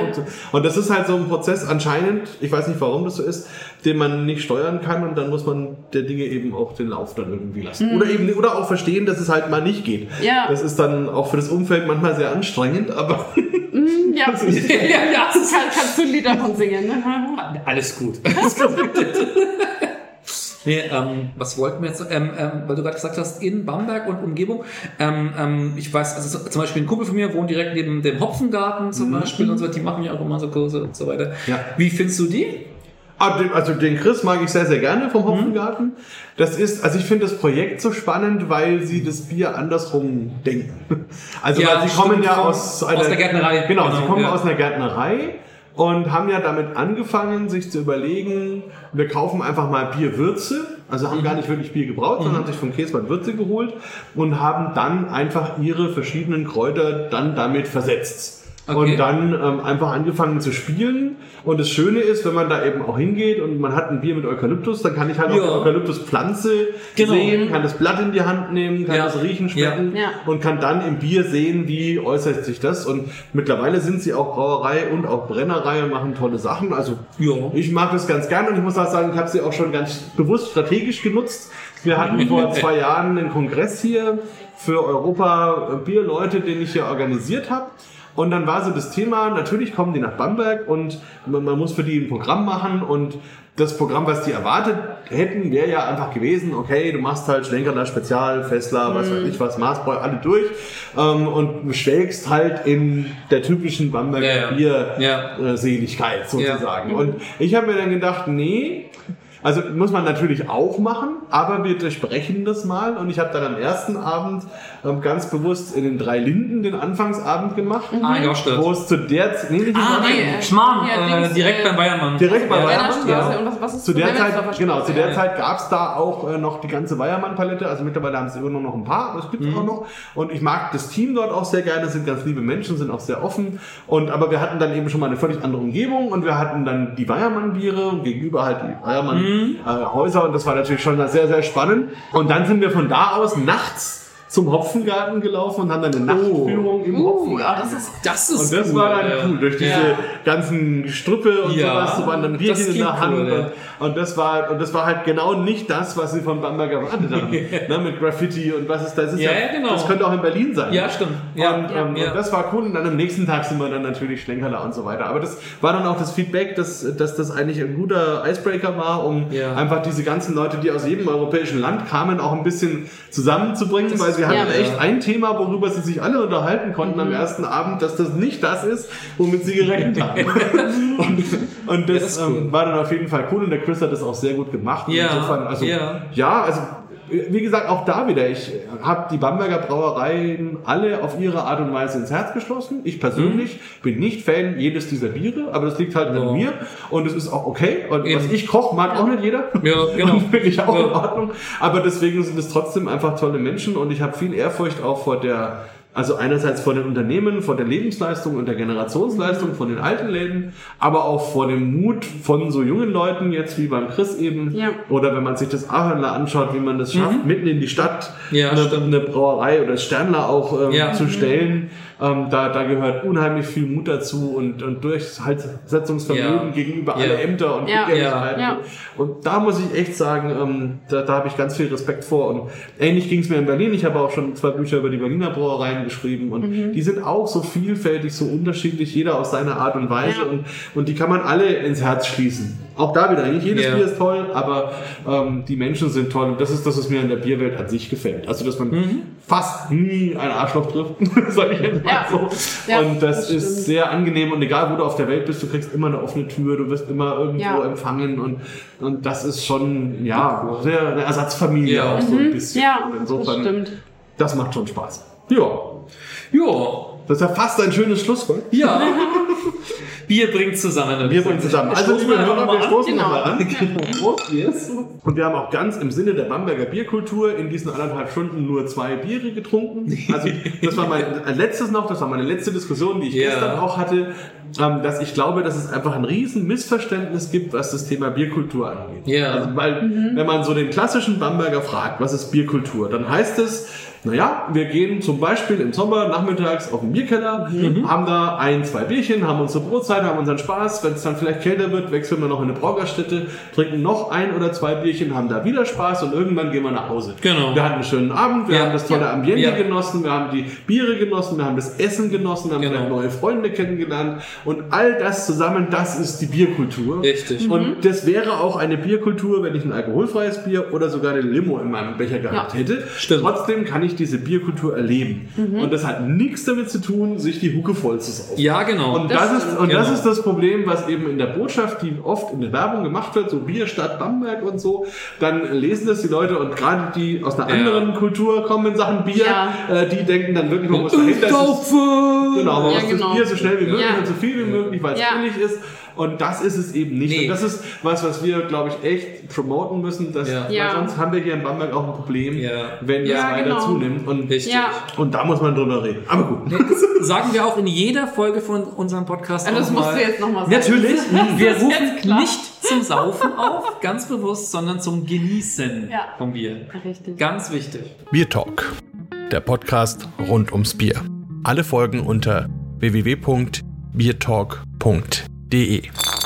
Und das ist halt so ein Prozess anscheinend, ich weiß nicht warum das so ist, den man nicht steuern kann und dann muss man der Dinge eben auch den Lauf dann irgendwie lassen. Oder eben, oder auch verstehen, dass es halt mal nicht geht. Ja. Das ist dann auch für das Umfeld manchmal sehr anstrengend, aber ja, ja, ja, das Kann, kannst du ein Lied davon singen, ne? Alles gut. Alles gut. Nee, ähm, was wollten wir jetzt? Ähm, ähm, weil du gerade gesagt hast, in Bamberg und Umgebung. Ähm, ähm, ich weiß, also so- zum Beispiel ein Kumpel von mir wohnt direkt neben dem Hopfengarten zum Beispiel und so. Die machen ja auch immer so Kurse und so weiter. Ja. Wie findest du die? Ah, Also den Chris mag ich sehr, sehr gerne vom Hopfengarten. Das ist, also ich finde das Projekt so spannend, weil sie das Bier andersrum denken. Also Ja, weil sie kommen ja vom- aus, aus der Gärtnerei. Genau, sie Genau, kommen ja. aus einer Gärtnerei und haben ja damit angefangen, sich zu überlegen, wir kaufen einfach mal Bierwürze, also Mhm. haben gar nicht wirklich Bier gebraut, sondern haben sich von Käsmann Würze geholt und haben dann einfach ihre verschiedenen Kräuter dann damit versetzt. Okay. Und dann ähm, einfach angefangen zu spielen. Und das Schöne ist, wenn man da eben auch hingeht und man hat ein Bier mit Eukalyptus, dann kann ich halt auch Ja. die Eukalyptuspflanze Genau. sehen, kann das Blatt in die Hand nehmen, kann Ja. das riechen, schmecken Ja. Ja. und kann dann im Bier sehen, wie äußert sich das. Und mittlerweile sind sie auch Brauerei und auch Brennerei und machen tolle Sachen. Also Ja. ich mag das ganz gerne und ich muss auch sagen, ich habe sie auch schon ganz bewusst strategisch genutzt. Wir hatten vor zwei Jahren einen Kongress hier für Europa Bierleute, den ich hier organisiert habe. Und dann war so das Thema, natürlich kommen die nach Bamberg und man, man muss für die ein Programm machen und das Programm, was die erwartet hätten, wäre ja einfach gewesen, okay, du machst halt Schlenkerner Spezial, Fessler, was weiß ich was, Maßbräu, alle durch ähm, und du schwelgst halt in der typischen Bamberger Ja, ja. Bier Ja. Seligkeit sozusagen. Und ich habe mir dann gedacht, nee, Also muss man natürlich auch machen, aber wir besprechen das mal. Und ich habe dann am ersten Abend ähm, ganz bewusst in den drei Linden den Anfangsabend gemacht. Ah, ja, stimmt. Wo es zu der Z- nee, Ah, nee, Schmarrn, Ja, äh, Dings, direkt äh, beim Bayernmann. Direkt bei ja, Straße. ja. Und was, was ist Zu der Zeit, genau, zu der ja. Zeit gab es da auch äh, noch die ganze Weiermann-Palette. Also mittlerweile haben sie immer nur noch ein paar, aber es gibt es auch noch. Und ich mag das Team dort auch sehr gerne, sind ganz liebe Menschen, sind auch sehr offen. Und aber wir hatten dann eben schon mal eine völlig andere Umgebung und wir hatten dann die Weiermann-Biere und gegenüber halt die Weiermann-Häuser und das war natürlich schon sehr, sehr spannend. Und dann sind wir von da aus nachts zum Hopfengarten gelaufen und haben dann eine Nachtführung im Uh, Hopfengarten. das ist Das ist Und das cool, war dann cool, durch diese Ja. ganzen Strüppe und Ja, sowas, so waren dann Bierchen in der Hand. cool, und, und, das war, und das war halt genau nicht das, was sie von Bamberg erwartet haben. ne, mit Graffiti und was ist das? Ist Ja, ja, genau. Das könnte auch in Berlin sein. Ja, stimmt. Ja, und, ja, ähm, ja. und das war cool. Und dann am nächsten Tag sind wir dann natürlich Schlenkerler und so weiter. Aber das war dann auch das Feedback, dass, dass das eigentlich ein guter Icebreaker war, um einfach diese ganzen Leute, die aus jedem europäischen Land kamen, auch ein bisschen zusammenzubringen, Das weil sie hatten echt ein Thema, worüber sie sich alle unterhalten konnten am ersten Abend, dass das nicht das ist, womit sie gerechnet haben. und, und das, das cool. ähm, war dann auf jeden Fall cool und der Chris hat das auch sehr gut gemacht. Ja, insofern, also, ja. ja, also wie gesagt, auch da wieder, ich habe die Bamberger Brauereien alle auf ihre Art und Weise ins Herz geschlossen. Ich persönlich bin nicht Fan jedes dieser Biere, aber das liegt halt Mhm. Ja. an mir und es ist auch okay. Und Eben. was ich koche, mag auch nicht jeder. Ja, genau. Und Finde ich auch Ja. in Ordnung. Aber deswegen sind es trotzdem einfach tolle Menschen und ich habe viel Ehrfurcht auch vor der, also einerseits vor den Unternehmen, vor der Lebensleistung und der Generationsleistung von den alten Läden, aber auch vor dem Mut von so jungen Leuten, jetzt wie beim Chris eben, Ja. oder wenn man sich das Ahörnler anschaut, wie man das schafft, mitten in die Stadt Mhm. Ja, eine, eine Brauerei oder Sternler auch ähm, Ja. zu stellen. Ähm, da, da gehört unheimlich viel Mut dazu und, und Durchsetzungsvermögen Ja. gegenüber Ja. alle Ämter und Ja. Ja. Und da muss ich echt sagen, ähm, da, da habe ich ganz viel Respekt vor. Und ähnlich ging es mir in Berlin. Ich habe auch schon zwei Bücher über die Berliner Brauereien geschrieben und Mhm. die sind auch so vielfältig, so unterschiedlich, jeder auf seine Art und Weise. Ja. Und, und die kann man alle ins Herz schließen. Auch da wieder, nicht jedes Ja. Bier ist toll, aber ähm, die Menschen sind toll. Und das ist das, was mir an der Bierwelt an sich gefällt. Also, dass man Mhm. fast nie ein Arschloch trifft, sag ich jetzt mal Ja. so. Ja, und das, das ist stimmt. sehr angenehm. Und egal, wo du auf der Welt bist, du kriegst immer eine offene Tür, du wirst immer irgendwo Ja. empfangen. Und, und das ist schon, ja, sehr eine Ersatzfamilie Ja. auch so ein bisschen. Mhm. Ja, Und das insofern, stimmt. das macht schon Spaß. Ja, Ja. das ist ja fast ein schönes Schlusswort. Ja. Bier bringt zusammen. Wir bringen zusammen. Also, liebe Hörer, wir stoßen Genau. nochmal an. Yes. Und wir haben auch ganz im Sinne der Bamberger Bierkultur in diesen anderthalb Stunden nur zwei Biere getrunken. Also das war mein letztes noch, das war meine letzte Diskussion, die ich Ja. gestern auch hatte, ähm, dass ich glaube, dass es einfach ein riesen Missverständnis gibt, was das Thema Bierkultur angeht. Ja. Also, weil wenn man so den klassischen Bamberger fragt, was ist Bierkultur, dann heißt es, naja, wir gehen zum Beispiel im Sommer nachmittags auf den Bierkeller, haben da ein, zwei Bierchen, haben unsere Brotzeit, haben unseren Spaß. Wenn es dann vielleicht kälter wird, wechseln wir noch in eine Braugerstätte, trinken noch ein oder zwei Bierchen, haben da wieder Spaß und irgendwann gehen wir nach Hause. Genau. Wir hatten einen schönen Abend, wir Ja. haben das tolle. Ambiente Ja. genossen, wir haben die Biere genossen, wir haben das Essen genossen, wir haben Genau. neue Freunde kennengelernt und all das zusammen, das ist die Bierkultur. Richtig. Und das wäre auch eine Bierkultur, wenn ich ein alkoholfreies Bier oder sogar eine Limo in meinem Becher gehabt Ja. hätte. Stimmt. Trotzdem kann ich diese Bierkultur erleben. Und das hat nichts damit zu tun, sich die Hucke voll zu saufen. Ja, genau. Und, Das das, ist, und das Genau. ist das Problem, was eben in der Botschaft, die oft in der Werbung gemacht wird, so Bierstadt Bamberg und so, dann lesen das die Leute und gerade die aus einer Ja. anderen Kultur kommen in Sachen Bier, Ja. äh, die denken dann wirklich, man muss dahinter. Genau, man Ja, muss genau. das Bier so schnell wie möglich Ja. und so viel wie möglich, weil es Ja. billig ist. Und das ist es eben nicht. Nee. Und das ist was, was wir, glaube ich, echt promoten müssen. Dass, Ja. Weil Ja. sonst haben wir hier in Bamberg auch ein Problem, Ja. wenn Ja, das weiter genau. zunimmt. Und, und da muss man drüber reden. Aber gut. Das sagen wir auch in jeder Folge von unserem Podcast. Also das musst mal. du jetzt nochmal sagen. Natürlich. Wir rufen nicht zum Saufen auf, ganz bewusst, sondern zum Genießen Ja. vom Bier. Richtig. Ganz wichtig. Bier Talk, der Podcast rund ums Bier. Alle Folgen unter www.biertalk.de. www.radioplay.de.